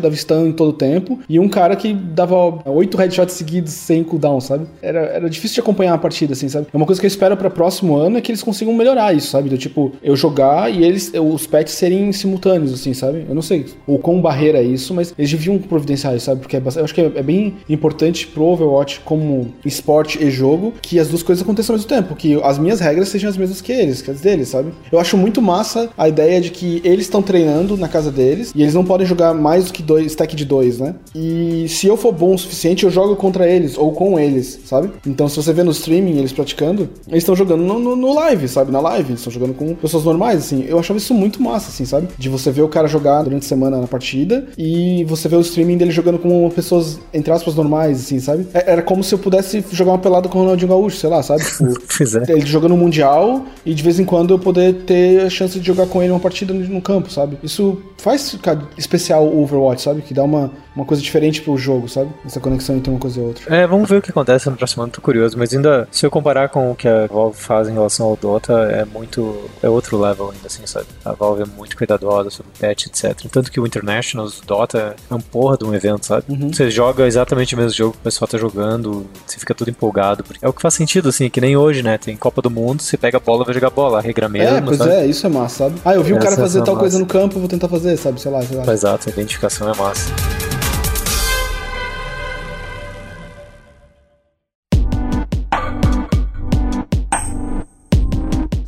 dava stun todo o tempo, e um cara que dava oito headshots seguidos sem cooldown, sabe? Era, era difícil de acompanhar a partida, assim, sabe? É uma coisa que eu espero para próximo ano é que eles consigam melhorar isso, sabe? Do tipo, eu jogar e eles, os patches serem simultâneos, assim, sabe? Eu não sei o quão barreira é isso, mas eles deviam providenciar isso, sabe? Porque é bastante, eu acho que é, é, bem importante pro Overwatch como esporte e jogo que as duas coisas aconteçam ao mesmo tempo, que as minhas regras sejam as mesmas que eles, que as deles, sabe? Eu acho muito massa a ideia de que eles estão treinando na casa deles e eles não podem jogar mais do que dois, stack de dois, né? E se eu for bom o suficiente, eu jogo contra eles ou com eles, sabe? Então, se você vê no streaming eles praticando, eles estão jogando no, no, no, live, sabe? Na live, eles estão jogando com pessoas normais, assim. Eu achava isso muito massa, assim, sabe? De você ver o cara jogar durante a semana na partida e você ver o streaming dele jogando com pessoas, entre aspas, normais, assim, sabe? É, era como se eu pudesse jogar uma pelada com o Ronaldinho Gaúcho, sei lá, sabe? Tipo, é. ele jogando no Mundial e de vez em quando eu poder ter a chance de jogar com ele uma partida no campo, sabe? Isso faz ficar especial o Overwatch, sabe? Que dá uma, uma coisa diferente pro jogo, sabe? Essa conexão entre uma coisa e outra. É, vamos ver o que acontece no próximo ano, tô curioso, mas ainda, se eu comparar com o que a Valve faz em relação ao Dota, é muito. é outro level ainda, assim, sabe? A Valve é muito cuidadosa sobre patch, etc. Tanto que o International, o Dota, é um porra de um evento, sabe? Uhum. Você joga exatamente o mesmo jogo que o pessoal tá jogando, você fica tudo empolgado. Porque é o que faz sentido, assim, que nem hoje, né? Tem Copa do Mundo, você pega a bola vai jogar bola, a regra mesmo. É, pois sabe? é, isso é massa, sabe? Ah, eu vi o um cara fazer tal massa. coisa no campo, eu vou tentar fazer, sabe? Sei lá, sei lá. Exato, a identificação é massa.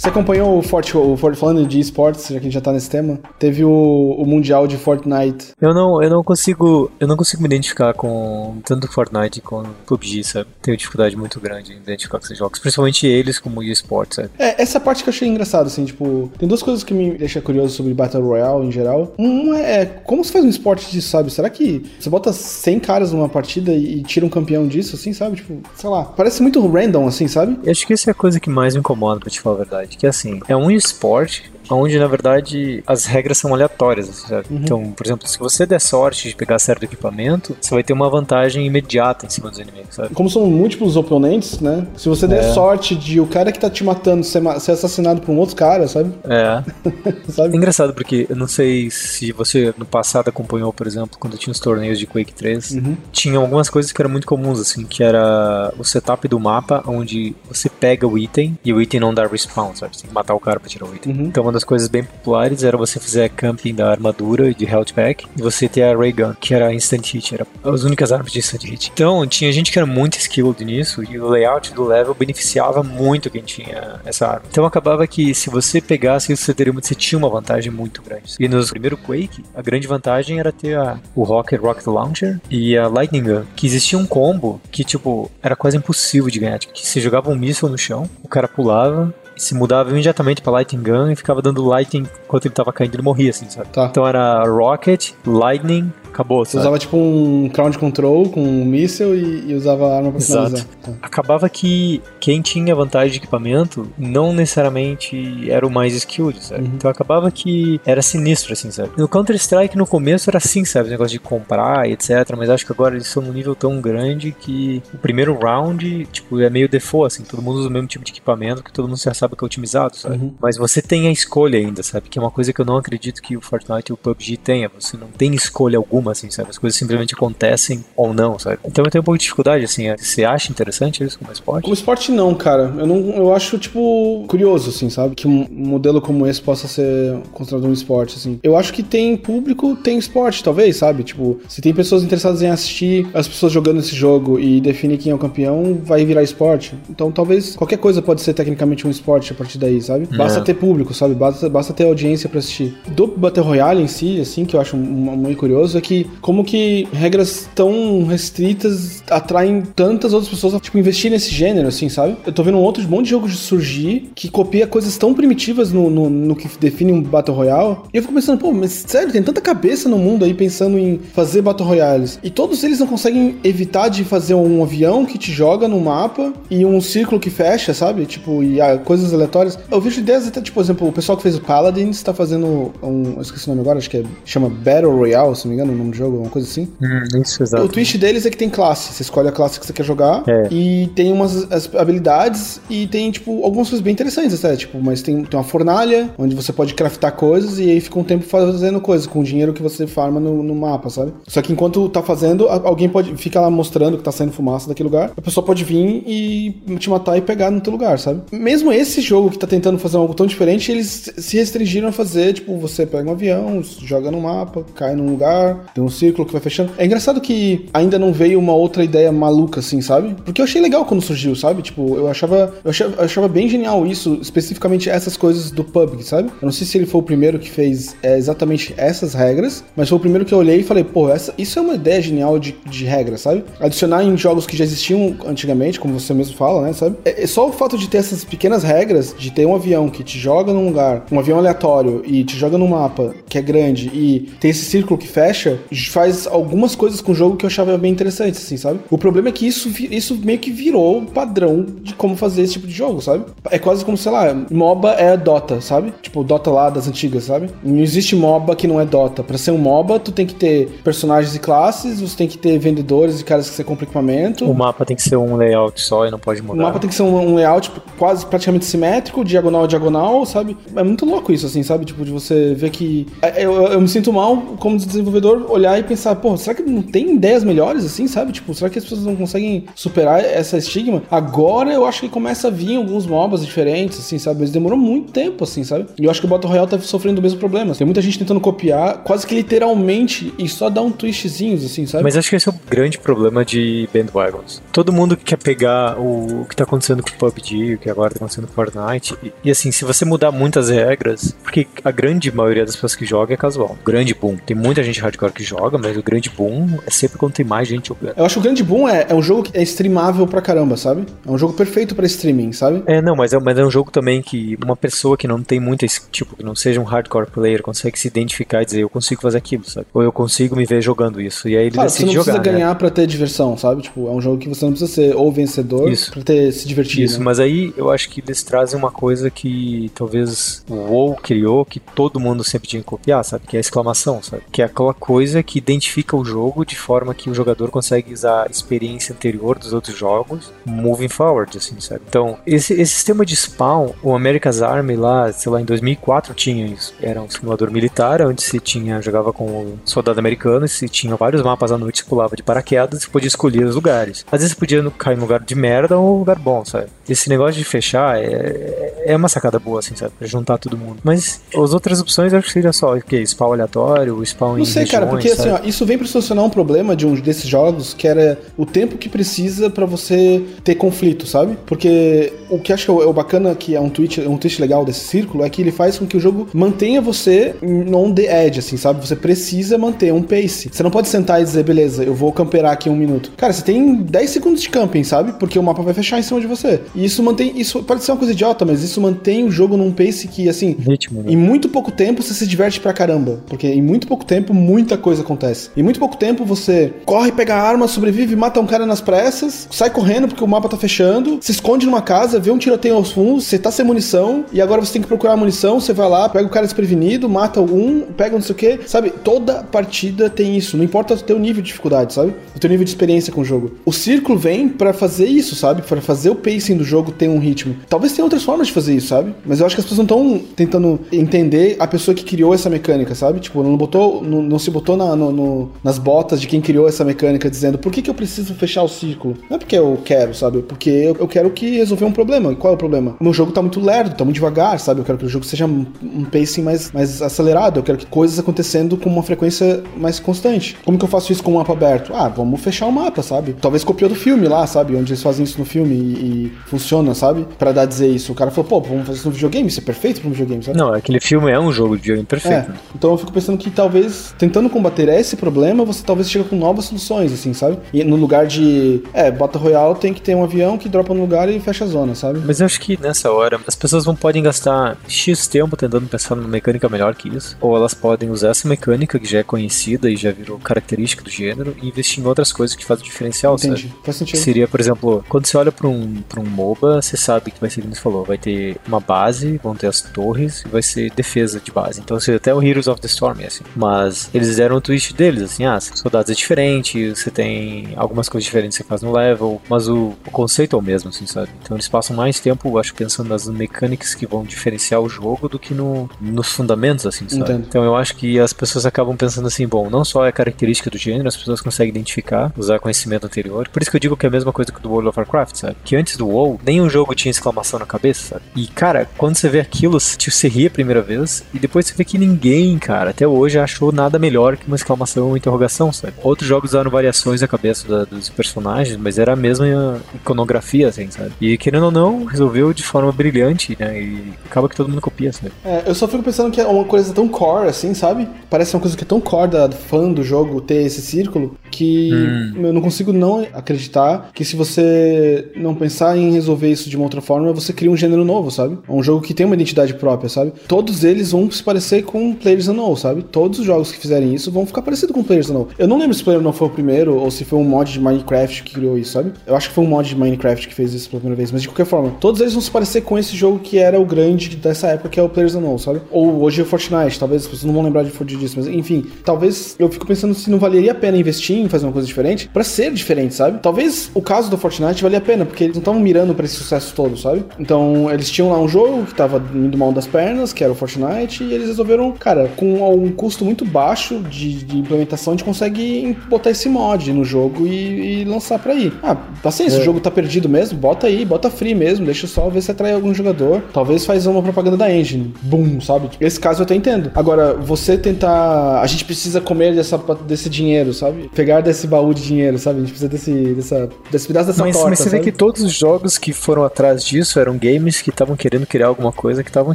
Você acompanhou o Forte, o Forte falando de esportes, já que a gente já tá nesse tema? Teve o, o Mundial de Fortnite. Eu não, eu não consigo. Eu não consigo me identificar com tanto Fortnite quanto PUBG, sabe? Tenho dificuldade muito grande em identificar com esses jogos. Principalmente eles como esportes, sabe? É, essa parte que eu achei engraçado, assim, tipo, tem duas coisas que me deixam curioso sobre Battle Royale em geral. Uma é como se faz um esporte disso, sabe? Será que você bota 100 caras numa partida e, e tira um campeão disso, assim, sabe? Tipo, sei lá. Parece muito random, assim, sabe? Eu acho que essa é a coisa que mais me incomoda, pra te falar a verdade que assim, é um esporte onde na verdade as regras são aleatórias. Uhum. Então, por exemplo, se você der sorte de pegar certo equipamento, você vai ter uma vantagem imediata em cima dos inimigos. Sabe? Como são múltiplos oponentes, né? Se você der é. sorte de o cara que tá te matando ser, ser assassinado por um outro cara, sabe? É. sabe? É engraçado porque eu não sei se você no passado acompanhou, por exemplo, quando tinha os torneios de Quake 3, uhum. tinha algumas coisas que eram muito comuns, assim, que era o setup do mapa onde você pega o item e o item não dá respawn, sabe? Você tem que matar o cara pra tirar o item. Uhum. Então, das coisas bem populares era você fazer camping da armadura e de health pack e você ter a ray gun, que era instant hit, era as únicas armas de instant hit. Então, tinha gente que era muito skilled nisso e o layout do level beneficiava muito quem tinha essa arma. Então, acabava que se você pegasse isso, você, teria, você tinha uma vantagem muito grande. E no primeiro Quake, a grande vantagem era ter a, o Rocket Rocket Launcher e a Lightning Gun, que existia um combo que, tipo, era quase impossível de ganhar. Tipo, que você jogava um míssil no chão, o cara pulava, se mudava imediatamente pra Lightning Gun e ficava dando Lightning enquanto ele tava caindo, ele morria, assim, sabe? Tá. Então era Rocket, Lightning, acabou. Você sabe? usava tipo um ground control com um míssel e, e, usava arma pra Exato. finalizar. Tá. Acabava que quem tinha vantagem de equipamento não necessariamente era o mais skilled, sabe? Uhum. Então acabava que era sinistro, assim, sabe? No Counter-Strike no começo era assim, sabe? O negócio de comprar, etc. Mas acho que agora eles estão num nível tão grande que o primeiro round, tipo, é meio default, assim. Todo mundo usa o mesmo tipo de equipamento que todo mundo já sabe que é otimizado, sabe? Uhum. Mas você tem a escolha ainda, sabe? Que é uma coisa que eu não acredito que o Fortnite e o PUBG tenha. Você não tem escolha alguma assim, sabe? As coisas simplesmente acontecem ou não, sabe? Então eu tenho um pouco de dificuldade, assim. Você acha interessante isso como esporte? Como esporte, não, cara. Eu não, eu acho, tipo, curioso, assim, sabe? Que um modelo como esse possa ser considerado um esporte, assim. Eu acho que tem público, tem esporte, talvez, sabe? Tipo, se tem pessoas interessadas em assistir as pessoas jogando esse jogo e definir quem é o campeão, vai virar esporte. Então talvez qualquer coisa pode ser tecnicamente um esporte a partir daí, sabe? Basta é. ter público, sabe? Basta, basta ter audiência para assistir. Do Battle Royale em si, assim, que eu acho muito curioso, é que como que regras tão restritas atraem tantas outras pessoas a, tipo, investir nesse gênero, assim, sabe? Eu tô vendo um outro monte de jogos surgir que copia coisas tão primitivas no, no, no que define um Battle Royale. E eu fico pensando, pô, mas sério, tem tanta cabeça no mundo aí pensando em fazer Battle Royales. E todos eles não conseguem evitar de fazer um avião que te joga no mapa e um círculo que fecha, sabe? Tipo, e ah, coisas aleatórias. Eu vejo ideias até, tipo, por exemplo, o pessoal que fez o Paladins tá fazendo um. Eu esqueci o nome agora, acho que é. Chama Battle Royale, se não me engano, o nome do jogo, uma coisa assim. Hum, isso, exato. O twist deles é que tem classe. Você escolhe a classe que você quer jogar É. e tem umas as habilidades e tem, tipo, algumas coisas bem interessantes, até. Tipo, mas tem, tem uma fornalha onde você pode craftar coisas e aí fica um tempo fazendo coisas com o dinheiro que você farma no, no mapa, sabe? Só que enquanto tá fazendo, alguém pode. Fica lá mostrando que tá saindo fumaça daquele lugar. A pessoa pode vir e te matar e pegar no teu lugar, sabe? Mesmo esse jogo que tá tentando fazer algo tão diferente, eles se restringiram a fazer, tipo, você pega um avião, joga no mapa, cai num lugar, tem um círculo que vai fechando. É engraçado que ainda não veio uma outra ideia maluca, assim, sabe? Porque eu achei legal quando surgiu, sabe? Tipo, eu achava, eu achava, eu achava bem genial isso, especificamente essas coisas do PUBG, sabe? Eu não sei se ele foi o primeiro que fez é, exatamente essas regras, mas foi o primeiro que eu olhei e falei, pô, essa, isso é uma ideia genial de, de regra, sabe? Adicionar em jogos que já existiam antigamente, como você mesmo fala, né, sabe? É, é só o fato de ter essas pequenas regras, de ter um avião que te joga num lugar, um avião aleatório, e te joga num mapa que é grande, e tem esse círculo que fecha, faz algumas coisas com o jogo que eu achava bem interessantes, assim, sabe? O problema é que isso, isso meio que virou o padrão de como fazer esse tipo de jogo, sabe? É quase como, sei lá, MOBA é Dota, sabe? Tipo, Dota lá das antigas, sabe? Não existe MOBA que não é Dota. Pra ser um MOBA, tu tem que ter personagens e classes, você tem que ter vendedores e caras que você compra equipamento. O mapa tem que ser um layout só e não pode O mudar. mapa tem que ser um, um layout quase praticamente simétrico, diagonal a diagonal, sabe? É muito louco isso, assim, sabe? Tipo, de você ver que. é, Eu, eu, eu me sinto mal como desenvolvedor olhar e pensar, pô, será que não tem ideias melhores, assim, sabe? Tipo, será que as pessoas não conseguem superar essa estigma? Agora eu acho que começa a vir alguns MOBAs diferentes, assim, sabe? Mas demorou muito tempo, assim, sabe? E eu acho que o Battle Royale tá sofrendo o mesmo problema. Tem muita gente tentando copiar, quase que literalmente, e só dar um twistzinhos, assim, sabe? Mas acho que esse é o grande problema de bandwagons. Todo mundo quer pegar o, que tá acontecendo com o PUBG, o que agora tá acontecendo com Fortnite. E, e, assim, se você mudar muitas regras, porque a grande maioria das pessoas que joga é casual. Grande boom. Tem muita gente hardcore que joga, mas o grande boom é sempre quando tem mais gente jogando. Eu acho que o grande boom é, é um jogo que é streamável pra caramba, sabe? É um jogo perfeito pra streaming, sabe? É, não, mas é, mas é um jogo também que uma pessoa que não tem muito esse tipo, que não seja um hardcore player, consegue se identificar e dizer, eu consigo fazer aquilo, sabe? Ou eu consigo me ver jogando isso. E aí ele Claro, você decide não precisa jogar. né? ganhar pra ter diversão, sabe? Tipo, é um jogo que você não precisa ser ou vencedor Isso. pra ter, se divertir. Isso, né? mas aí eu acho que eles trazem uma coisa que talvez o WoW criou, que todo mundo sempre tinha que copiar, sabe? Que é a exclamação, sabe? Que é aquela coisa que identifica o jogo de forma que o jogador consegue usar a experiência anterior dos outros jogos moving forward, assim, sabe? Então, esse, esse sistema de spawn, o America's Army lá, sei lá, em 2004 tinha isso. Era um simulador militar, onde se tinha, jogava com o soldado americano, e se tinha vários mapas à noite, você pulava de paraquedas e podia escolher os lugares. Às vezes você podia cair num lugar de merda ou um lugar bom, sabe? Esse negócio de fechar é, é uma sacada boa, assim, sabe? Pra juntar todo mundo. Mas as outras opções eu acho que seria só o quê? Spawn aleatório, spawn em Não sei, cara, regiões, porque assim, ó, isso vem pra solucionar um problema de um desses jogos que era o tempo que precisa pra você ter conflito, sabe? Porque o que acho que é o bacana que é um tweet, um twist legal desse círculo é que ele faz com que o jogo mantenha você on the edge, assim, sabe? Você precisa manter um pace. Você não pode sentar e dizer, beleza, eu vou camperar aqui um minuto. Cara, você tem 10 segundos de camping, sabe? Porque o mapa vai fechar em cima de você. E isso mantém, isso pode ser uma coisa idiota, mas isso mantém o jogo num pace que, assim, Ritmo, né? em muito pouco tempo você se diverte pra caramba. Porque em muito pouco tempo muita coisa acontece. Em muito pouco tempo você corre, pega a arma, sobrevive, mata um cara nas pressas, sai correndo porque o mapa tá fechando, se esconde numa casa, vê um tiroteio aos fundos, você tá sem munição e agora você tem que procurar munição, você vai lá, pega o cara desprevenido, mata um, pega não sei o que, sabe? Toda partida tem isso. Não importa o teu nível de dificuldade, sabe? O teu nível de experiência com o jogo. O círculo vem pra fazer isso, sabe? Pra fazer o pacing do jogo ter um ritmo. Talvez tenha outras formas de fazer isso, sabe? Mas eu acho que as pessoas não estão tentando entender a pessoa que criou essa mecânica, sabe? Tipo, não botou, não, não se botou na- no- no- nas botas de quem criou essa mecânica dizendo por que, que eu preciso fechar o círculo? Não é porque eu quero, sabe? Porque eu, eu quero que resolver um problema. E qual é o problema? O meu jogo tá muito lerdo, tá muito devagar, sabe? Eu quero que o jogo seja um, um pacing mais, mais acelerado. Eu quero que coisas acontecendo com uma frequência mais constante. Como que eu faço isso com o mapa aberto? Ah, vamos fechar o mapa, sabe? Talvez copiou do filme lá, sabe? Onde eles fazem isso no filme e, e funciona, sabe? Pra dar a dizer isso. O cara falou, pô, vamos fazer isso no videogame, isso é perfeito pra um videogame, sabe? Não, aquele filme é um jogo de videogame perfeito. É, então eu fico pensando que talvez, tentando combater esse problema, você talvez chega com novas soluções, assim, sabe? E no lugar de, é, Bota Royal tem que ter um avião que dropa no lugar e fecha a zona, sabe? Mas eu acho que nessa hora as pessoas não podem gastar X tempo tentando pensar numa mecânica melhor que isso. Ou elas podem usar essa mecânica que já é conhecida e já virou característica do gênero e investir em outras coisas que fazem diferencial, Entendi, sabe? faz sentido. Seria, por exemplo, quando você olha pra um, pra um MOBA, você sabe que vai ser, como você falou, vai ter uma base, vão ter as torres e vai ser defesa de base. Então, seria até o Heroes of the Storm, assim. Mas eles deram o twist deles, assim, ah, soldados é diferente, você tem algumas coisas diferentes que você faz no level, mas o, o conceito é o mesmo, assim, sabe? Então eles passam mais tempo, acho, pensando nas mecânicas que vão diferenciar o jogo do que no, nos fundamentos, assim, sabe? Entendo. Então eu acho que as pessoas acabam pensando assim, bom, não só é característica do gênero, as pessoas conseguem identificar, usar conhecimento anterior. Por isso que eu digo que é a mesma coisa que do World of Warcraft, sabe? Que antes do WoW, nenhum jogo tinha exclamação na cabeça, sabe? E, cara, quando você vê aquilo, tipo, você ri a primeira vez e depois você vê que ninguém, cara, até hoje achou nada melhor que uma exclamação ou uma interrogação, sabe? Outros jogos usaram variações na cabeça da- dos personagens, mas era a mesma iconografia, assim, sabe? E querendo ou não, resolveu de forma brilhante, né? E acaba que todo mundo copia, sabe? É, eu só fico pensando que é uma coisa tão core, assim, sabe? Parece uma coisa que é tão core da fã do jogo ter esse círculo que eu não consigo não acreditar que se você não pensar em resolver isso de uma outra forma, você cria um gênero novo, sabe? É um jogo que tem uma identidade própria, sabe? Todos eles vão se parecer com Players Unknown, sabe? Todos os jogos que fizerem isso vão ficar parecidos com Players Unknown. Eu não lembro se Player Unknown foi o primeiro ou se foi um mod de Minecraft que criou isso, sabe? Eu acho que foi um mod de Minecraft que fez isso pela primeira vez, mas de qualquer forma, todos eles vão se parecer com esse jogo que era o grande dessa época, que é o Players Unknown, sabe? Ou hoje é o Fortnite, talvez as pessoas não vão lembrar de Fortnite disso, mas enfim, talvez eu fico pensando se não valeria a pena investir em fazer uma coisa diferente pra ser diferente, sabe? Talvez o caso do Fortnite valia a pena, porque eles não estavam mirando pra esse sucesso todo, sabe? Então, eles tinham lá um jogo que tava indo mal das pernas, que era o Fortnite, e eles resolveram, cara, com um custo muito baixo de, de implementação, a gente consegue botar esse mod no jogo e, e lançar pra aí. Ah, paciência, o jogo tá perdido mesmo, bota aí, bota free mesmo, deixa só ver se atrai algum jogador. Talvez faz uma propaganda da engine. Boom, sabe? Esse caso eu até entendo. Agora, você tentar. A gente precisa comer dessa, desse dinheiro, sabe? Pegar desse baú de dinheiro, sabe? A gente precisa desse, dessa, desse pedaço dessa Mas, torta, mas você vê sabe? que todos os jogos que foram atrás disso eram games que estavam querendo criar alguma coisa que estavam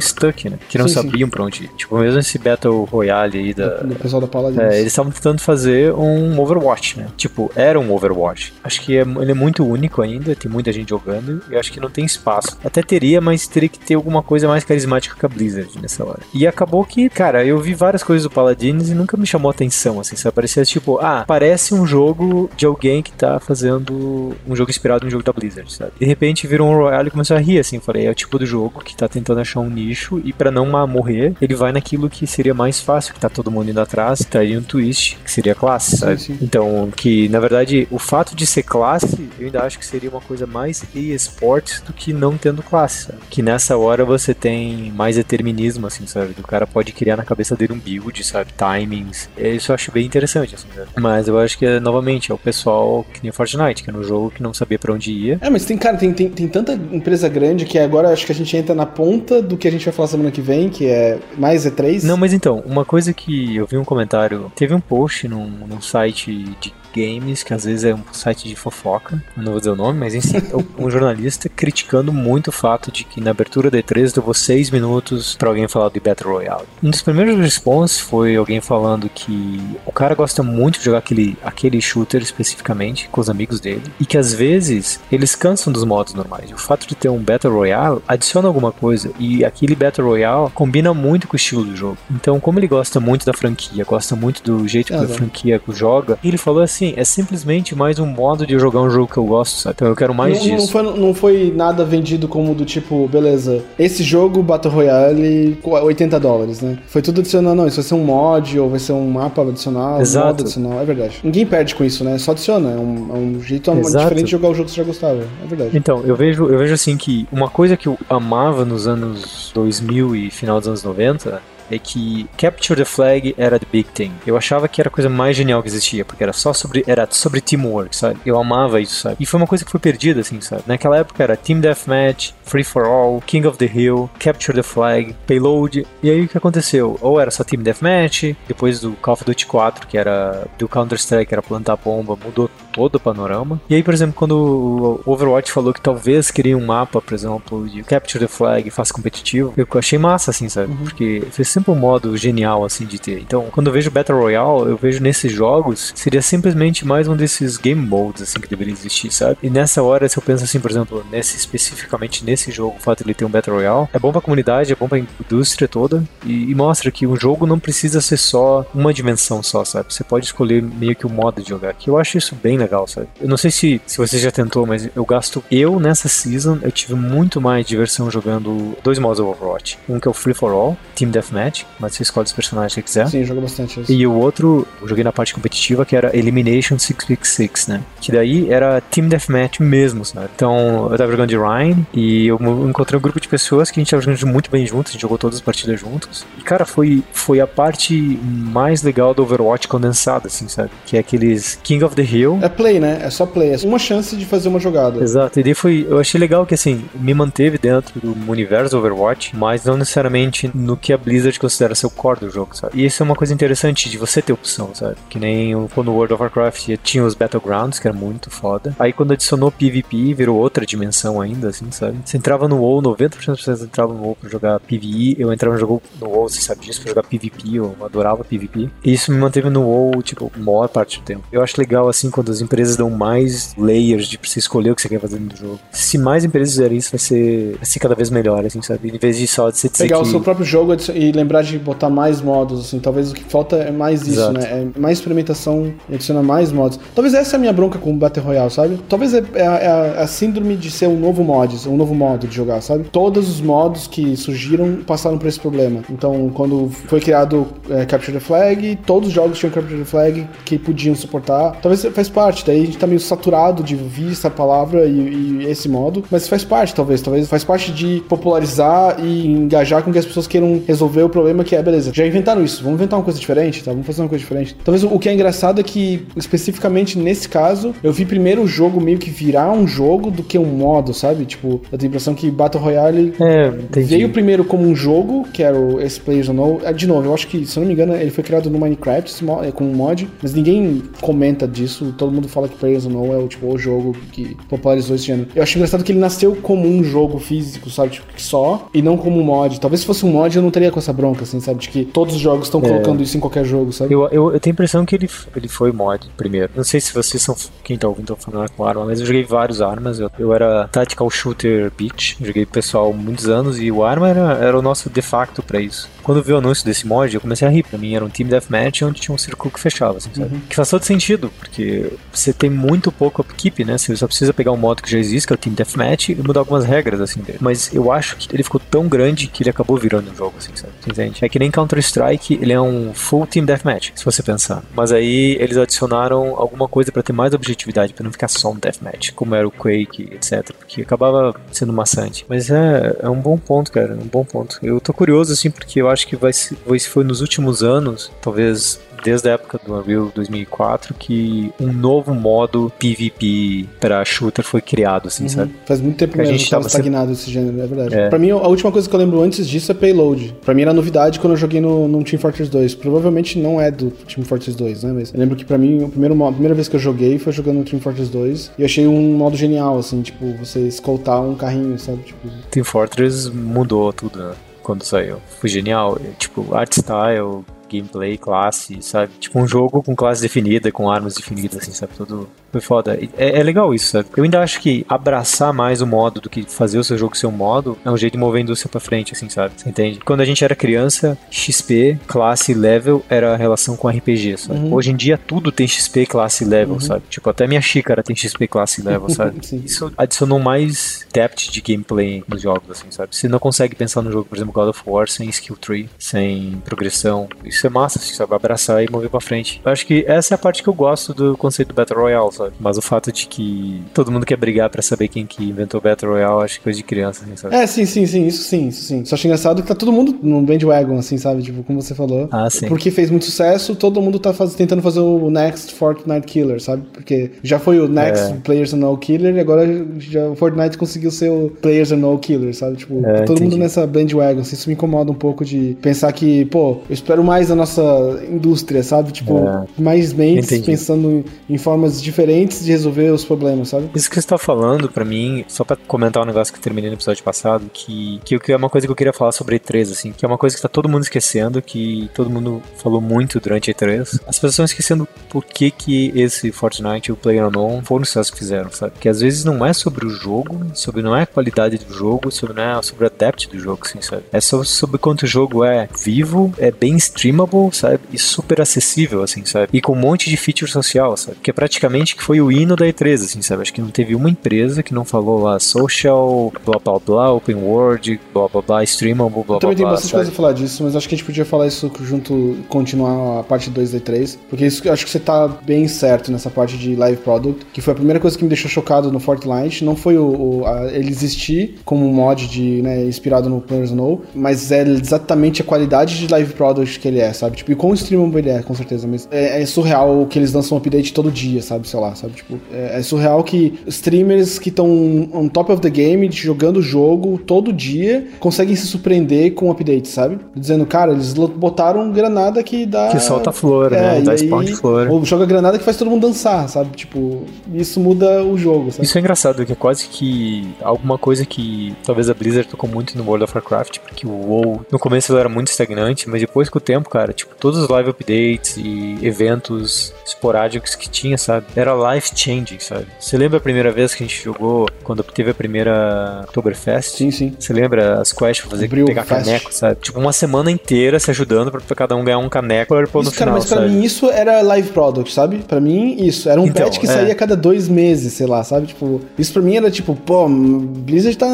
stuck, né? Que não Sim, sim. sabiam pra onde ir. Tipo, mesmo esse Battle Royale aí da. Do pessoal da É, eles estavam tentando fazer um Overwatch, né? Tipo, era um Overwatch. Acho que é- ele é muito único ainda, tem muita gente jogando, e acho que não tem espaço. Até teria, mas teria que ter alguma coisa mais carismática que a Blizzard nessa hora. E acabou que, cara, eu vi várias coisas do Paladins e nunca me chamou atenção, assim, sabe? Parecia tipo, ah, parece um jogo de alguém que tá fazendo um jogo inspirado no jogo da Blizzard, sabe? De repente virou um Royale e começou a rir, assim, falei, é o tipo do jogo que tá tentando achar um nicho e pra não morrer, ele vai naquilo que seria mais fácil, que tá todo mundo indo atrás, um twist, que seria classe, sabe? sim. Então, que na verdade o fato de ser classe, eu ainda acho que seria uma coisa mais eSports do que não tendo classe, sabe? Que nessa hora você tem mais determinismo, assim, sabe? O cara pode criar na cabeça dele um build, sabe? Timings. Isso eu acho bem interessante, assim, sabe? Mas eu acho que, novamente, é o pessoal que nem o Fortnite, que é no jogo que não sabia pra onde ia. É, mas tem, cara, tem, tem, tem tanta empresa grande que agora acho que a gente entra na ponta do que a gente vai falar semana que vem, que é mais E3. Não, mas então, uma coisa que eu vi um comentário, teve um post num, num site de games, que às vezes é um site de fofoca, não vou dizer o nome, mas enfim, um jornalista criticando muito o fato de que na abertura da E3 levou seis minutos pra alguém falar de Battle Royale. Um dos primeiros responses foi alguém falando que o cara gosta muito de jogar aquele, aquele shooter especificamente com os amigos dele, e que às vezes eles cansam dos modos normais. O fato de ter um Battle Royale adiciona alguma coisa, e aquele Battle Royale combina muito com o estilo do jogo. Então, como ele gosta muito da franquia, gosta muito do jeito que a franquia joga, ele falou assim: é simplesmente mais um modo de jogar um jogo que eu gosto, sabe? Então eu quero mais não, não disso. foi, não foi nada vendido como do tipo, beleza, esse jogo Battle Royale, 80 dólares, né? Foi tudo adicionando, não, isso vai ser um mod, ou vai ser um mapa adicional, um Exato. modo adicional, é verdade. Ninguém perde com isso, né? Só adiciona, é um, é um jeito Exato. diferente de jogar o jogo que você já gostava, é verdade. Então, eu vejo, eu vejo assim que uma coisa que eu amava nos anos 2000 e final dos anos 90 é que Capture the Flag era the big thing. Eu achava que era a coisa mais genial que existia, porque era só sobre era sobre teamwork, sabe? Eu amava isso, sabe? E foi uma coisa que foi perdida assim, sabe? Naquela época era Team Deathmatch, Free for All, King of the Hill, Capture the Flag, Payload. E aí o que aconteceu? Ou era só Team Deathmatch, depois do Call of Duty 4, que era do Counter-Strike, era plantar bomba, mudou todo o panorama. E aí, por exemplo, quando o Overwatch falou que talvez queria um mapa, por exemplo, de Capture the Flag, fácil competitivo, eu achei massa, assim, sabe? Uhum. Porque foi sempre um modo genial, assim, de ter. Então, quando eu vejo Battle Royale, eu vejo nesses jogos, seria simplesmente mais um desses game modes, assim, que deveria existir, sabe? E nessa hora, se eu penso assim, por exemplo, nesse, especificamente nesse jogo, o fato de ele ter um Battle Royale, é bom pra comunidade, é bom pra indústria toda, e, e mostra que um jogo não precisa ser só uma dimensão só, sabe? Você pode escolher meio que o modo de jogar, que eu acho isso bem legal, sabe? Eu não sei se, se você já tentou, mas eu gasto. Eu, nessa season, eu tive muito mais diversão jogando dois modos do Overwatch. Um que é o Free for All, Team Deathmatch, mas você escolhe os personagens que quiser. Sim, joga bastante isso. E o outro, eu joguei na parte competitiva, que era Elimination 666, né? Que daí era Team Deathmatch mesmo, sabe? Então, eu tava jogando de Ryan e eu encontrei um grupo de pessoas que a gente tava jogando muito bem juntos, a gente jogou todas as partidas juntos. E, cara, foi, foi a parte mais legal do Overwatch condensada, assim, sabe? Que é aqueles King of the Hill. É play, né? É só play. É uma chance de fazer uma jogada. Exato. E daí foi. Eu achei legal que, assim, me manteve dentro do universo Overwatch, mas não necessariamente no que a Blizzard considera ser o core do jogo, sabe? E isso é uma coisa interessante de você ter opção, sabe? Que nem quando World of Warcraft tinha os Battlegrounds, que era muito foda. Aí quando adicionou PvP, virou outra dimensão ainda, assim, sabe? Você entrava no WoW, 90% das pessoas entravam no WoW pra jogar PvE. Eu entrava no jogo no WoW, você sabe disso, pra jogar PvP, eu adorava PvP. E isso me manteve no WoW, tipo, a maior parte do tempo. Eu acho legal, assim, quando as empresas dão mais layers de você escolher o que você quer fazer no jogo. Se mais empresas fizerem isso, vai ser, vai ser cada vez melhor, assim, sabe? Em vez de só de você dizer Pegar que... o seu próprio jogo e lembrar de botar mais modos, assim. Talvez o que falta é mais isso, Exato. né? É mais experimentação adicionar mais modos. Talvez essa é a minha bronca com o Battle Royale, sabe? Talvez é, é, a, é a- a síndrome de ser um novo mod, um novo modo de jogar, sabe? Todos os modos que surgiram passaram por esse problema. Então, quando foi criado é, Capture the Flag, todos os jogos tinham Capture the Flag que podiam suportar. Talvez faz parte, daí a gente tá meio saturado de ouvir essa palavra e, e esse modo, mas faz parte, talvez. Talvez faz parte de popularizar e engajar com que as pessoas queiram resolver o problema que é, beleza, já inventaram isso, vamos inventar uma coisa diferente, tá? Vamos fazer uma coisa diferente. Talvez o que é engraçado é que, especificamente nesse caso, eu vi primeiro o jogo meio que virar um jogo do que um modo, sabe? Tipo, eu tenho a impressão que Battle Royale É. Veio primeiro como um jogo, que era o esse Players Unknown. Ah, De novo, eu acho que, se eu não me engano, ele foi criado no Minecraft eh, com um mod, mas ninguém comenta disso. Todo mundo fala que Players Unknown é o, tipo, o jogo que popularizou esse gênero. Eu acho engraçado que ele nasceu como um jogo físico, sabe? Tipo, só, e não como um mod. Talvez se fosse um mod eu não teria com essa bronca, assim, sabe? De que todos os jogos estão colocando isso em qualquer jogo, sabe? Eu, eu, eu tenho a impressão que ele, ele foi mod primeiro. Não sei se vocês são. Quem tá ouvindo tá falando com arma, mas eu joguei vários armas. Eu, eu era Tactical Shooter Beach. Joguei pessoal muitos anos e o arma era, era o nosso de facto pra isso. Quando eu vi o anúncio desse mod, eu comecei a rir. Pra mim era um Team Deathmatch onde tinha um círculo que fechava, assim, sabe? Que faz todo sentido, porque você tem muito pouco upkeep, né? Você só precisa pegar um modo que já existe, que é o Team Deathmatch, e mudar algumas regras, assim, dele. Mas eu acho que ele ficou tão grande que ele acabou virando um jogo, assim, sabe? Entende? É que nem Counter-Strike, ele é um full Team Deathmatch, se você pensar. Mas aí eles adicionaram alguma coisa pra ter mais objetividade, pra não ficar só um Deathmatch, como era o Quake, etc. Porque acabava sendo maçante. Mas é, é um bom ponto, cara, é um bom ponto. Eu tô curioso, assim, porque eu acho que vai se, foi nos últimos anos, talvez desde a época do Unreal 2004, que um novo modo PvP pra shooter foi criado, assim, sabe? Faz muito tempo Que a gente que tava tava sempre- estagnado esse gênero, é verdade. É. Pra mim, a última coisa que eu lembro antes disso é Payload. Pra mim era novidade quando eu joguei no, no Team Fortress 2. Provavelmente não é do Team Fortress 2, né? Mas eu lembro que pra mim, o primeiro, mo- a primeira vez que eu joguei foi jogando no Team Fortress 2. E eu achei um modo genial, assim, tipo, você escoltar um carrinho, sabe? Tipo, Team Fortress mudou tudo, né? Quando saiu. Foi genial. É, Tipo, art style, gameplay, classe, sabe? Tipo, um jogo com classe definida, com armas definidas, assim, sabe? Tudo. Foi foda. É, é legal isso, sabe? Eu ainda acho que abraçar mais o modo do que fazer o seu jogo ser um modo é um jeito de mover a indústria pra frente, assim, sabe? Você entende? Quando a gente era criança, XP, classe e level era a relação com RPG, sabe? Hoje em dia tudo tem XP, classe e level, sabe? Tipo, até minha xícara tem XP, classe e level, sabe? Isso adicionou mais depth de gameplay nos jogos, assim, sabe? Você não consegue pensar no jogo, por exemplo, God of War sem skill tree, sem progressão. Isso isso é massa, assim, sabe? Abraçar e mover pra frente. Eu acho que essa é a parte que eu gosto do conceito do Battle Royale, sabe? Mas o fato de que todo mundo quer brigar pra saber quem que inventou o Battle Royale, acho que é coisa de criança, assim, sabe? É, sim, sim, sim, isso sim, isso sim. Só acho engraçado que tá todo mundo no bandwagon, assim, sabe? Tipo, como você falou. Ah, sim. Porque fez muito sucesso, todo mundo tá faz, tentando fazer o Next Fortnite Killer, sabe? Porque já foi o Next É. Players and No Killer e agora já o Fortnite conseguiu ser o Players and No Killer, sabe? Tipo, É, todo mundo entendi. nessa bandwagon, assim, isso me incomoda um pouco de pensar que, pô, eu espero mais da nossa indústria, sabe? Tipo, É. mais mentes Entendi. pensando em formas diferentes de resolver os problemas, sabe? Isso que você tá falando, pra mim, só pra comentar um negócio que eu terminei no episódio passado, que, que, que é uma coisa que eu queria falar sobre E3, assim, que é uma coisa que tá todo mundo esquecendo, que todo mundo falou muito durante a E3. As pessoas estão esquecendo por que que esse Fortnite e o PlayerUnknown foram os sucesso que fizeram, sabe? Que às vezes não é sobre o jogo, sobre não é a qualidade do jogo, sobre não é sobre a depth do jogo, assim, sabe? É só sobre quanto o jogo é vivo, é bem streamable, sabe? E super acessível, assim, sabe? E com um monte de feature social, sabe? Que é praticamente que foi o hino da E3, assim, sabe? Acho que não teve uma empresa que não falou lá social, blá blá blá, open world, blá blá blá, streamable, blá Eu blá também blá, bastante sabe? coisa a falar disso, mas acho que a gente podia falar isso junto, continuar a parte 2 da E3, porque isso, acho que você tá bem certo nessa parte de live product, que foi a primeira coisa que me deixou chocado no Fortnite, não foi o, o- a- ele existir como um mod de, né, inspirado no Players Know, mas é exatamente a qualidade de live product que ele é, sabe? Tipo, e com o streamable ele é, com certeza, mas é, é surreal que eles lançam um update todo dia, sabe? Sei lá, sabe? Tipo, é, é surreal que streamers que estão on top of the game, jogando o jogo todo dia, conseguem se surpreender com updates, sabe? Dizendo, cara, eles botaram granada que dá. Que solta flor, né? e Dá aí- spawn de flor. Ou joga granada que faz todo mundo dançar, sabe? Tipo, isso muda o jogo, sabe? Isso é engraçado, que é quase que alguma coisa que talvez a Blizzard tocou muito no World of Warcraft, porque o WoW, no começo era muito estagnante, mas depois com o tempo, cara, tipo, todos os live updates e eventos esporádicos que tinha, sabe, era life changing, sabe? Você lembra a primeira vez que a gente jogou, quando teve a primeira Oktoberfest? Sim, sim. Você lembra as quests pra fazer Abriu pegar o fest. caneco, sabe? Tipo, uma semana inteira se ajudando pra, pra cada um ganhar um caneco pra pôr no cara, final, mas pra sabe? mim isso era live product, sabe? Pra mim, isso. Era um Então, patch que é. saía a cada dois meses, sei lá, sabe? Tipo, isso pra mim era tipo, pô, Blizzard tá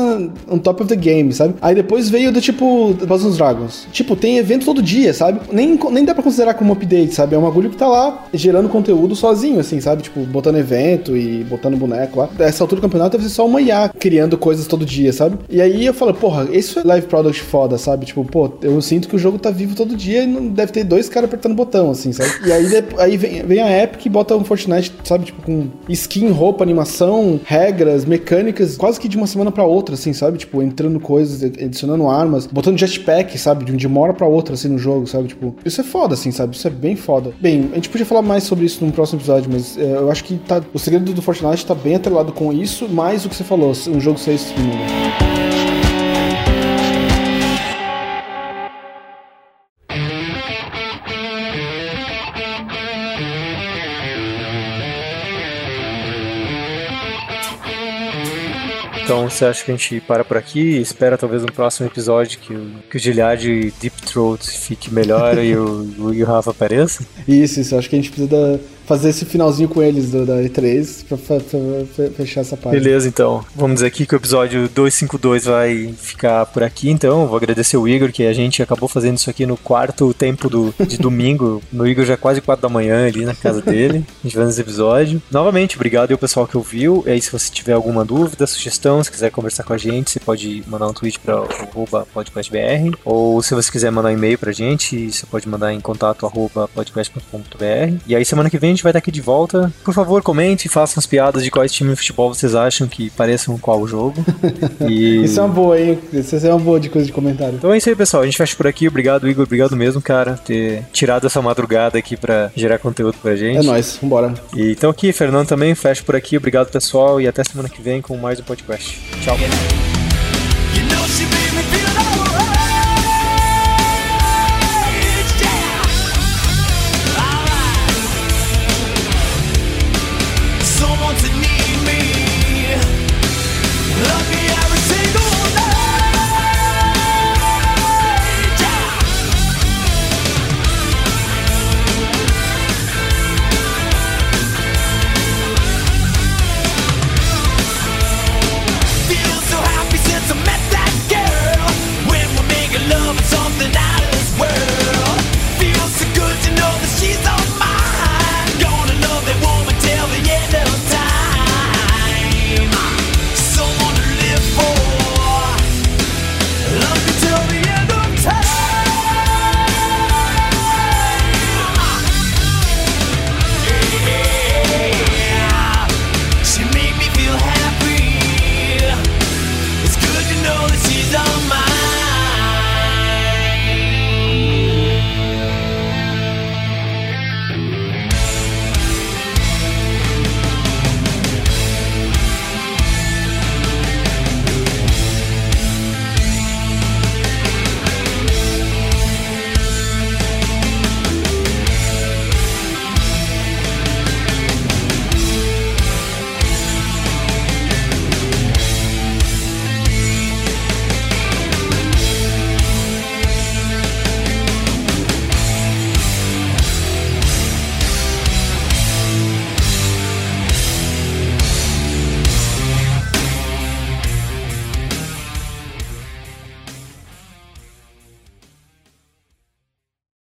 on top of the game, sabe? Aí depois veio do tipo Dungeons Dragons. Tipo, tem evento todo dia, sabe? Nem, nem dá pra considerar como update, sabe? É um bagulho que tá lá gerando conteúdo sozinho, assim, sabe? Tipo, botando evento e botando boneco lá. Essa altura do campeonato deve ser só uma IA criando coisas todo dia, sabe? E aí eu falo, porra, isso é live product foda, sabe? Tipo, pô, eu sinto que o jogo tá vivo todo dia e não deve ter dois caras apertando botão, assim, sabe? E aí, aí vem, vem a Epic e bota um Fortnite, sabe? Tipo, com skin, roupa, animação, regras, mecânicas, quase que de uma semana pra outra, assim, sabe? Tipo, entrando coisas, adicionando armas, botando jetpack, sabe? De uma hora pra outra, assim, no jogo, sabe? Tipo, isso é foda, assim, sabe? Isso é bem foda. Bem, a gente podia falar mais sobre isso num próximo episódio, mas é, eu acho que tá, o segredo do Fortnite tá bem atrelado com isso, mais o que você falou, um jogo ser streaming. Então você acha que a gente para por aqui espera talvez no próximo episódio que o, que o Deep Throat fique melhor e, o, e o Rafa apareça? Isso, isso. Acho que a gente precisa da- fazer esse finalzinho com eles do, da E3 pra, pra- pra fechar essa parte. Beleza, então. Vamos dizer aqui que o episódio 252 vai ficar por aqui, então. Vou agradecer o Igor, que a gente acabou fazendo isso aqui no quarto tempo do, de domingo. No Igor já é quase 4 da manhã ali na casa dele. A gente fazendo esse episódio. Novamente, obrigado ao pessoal que ouviu. E aí, se você tiver alguma dúvida, sugestão, se quiser conversar com a gente, você pode mandar um tweet para arroba podcastbr. Ou se você quiser mandar um e-mail pra gente, você pode mandar em contato arroba podcast.com.br. E aí, semana que vem, a gente vai estar aqui de volta. Por favor, comente, façam as piadas de quais time de futebol vocês acham que pareçam qual jogo. E... Isso é uma boa, hein? Isso é uma boa de coisa de comentário. Então é isso aí, pessoal. A gente fecha por aqui. Obrigado, Igor. Obrigado mesmo, cara, ter tirado essa madrugada aqui pra gerar conteúdo pra gente. É nóis, vambora. E então aqui, Fernando também, fecha por aqui. Obrigado, pessoal, e até semana que vem com mais um podcast. Tchau.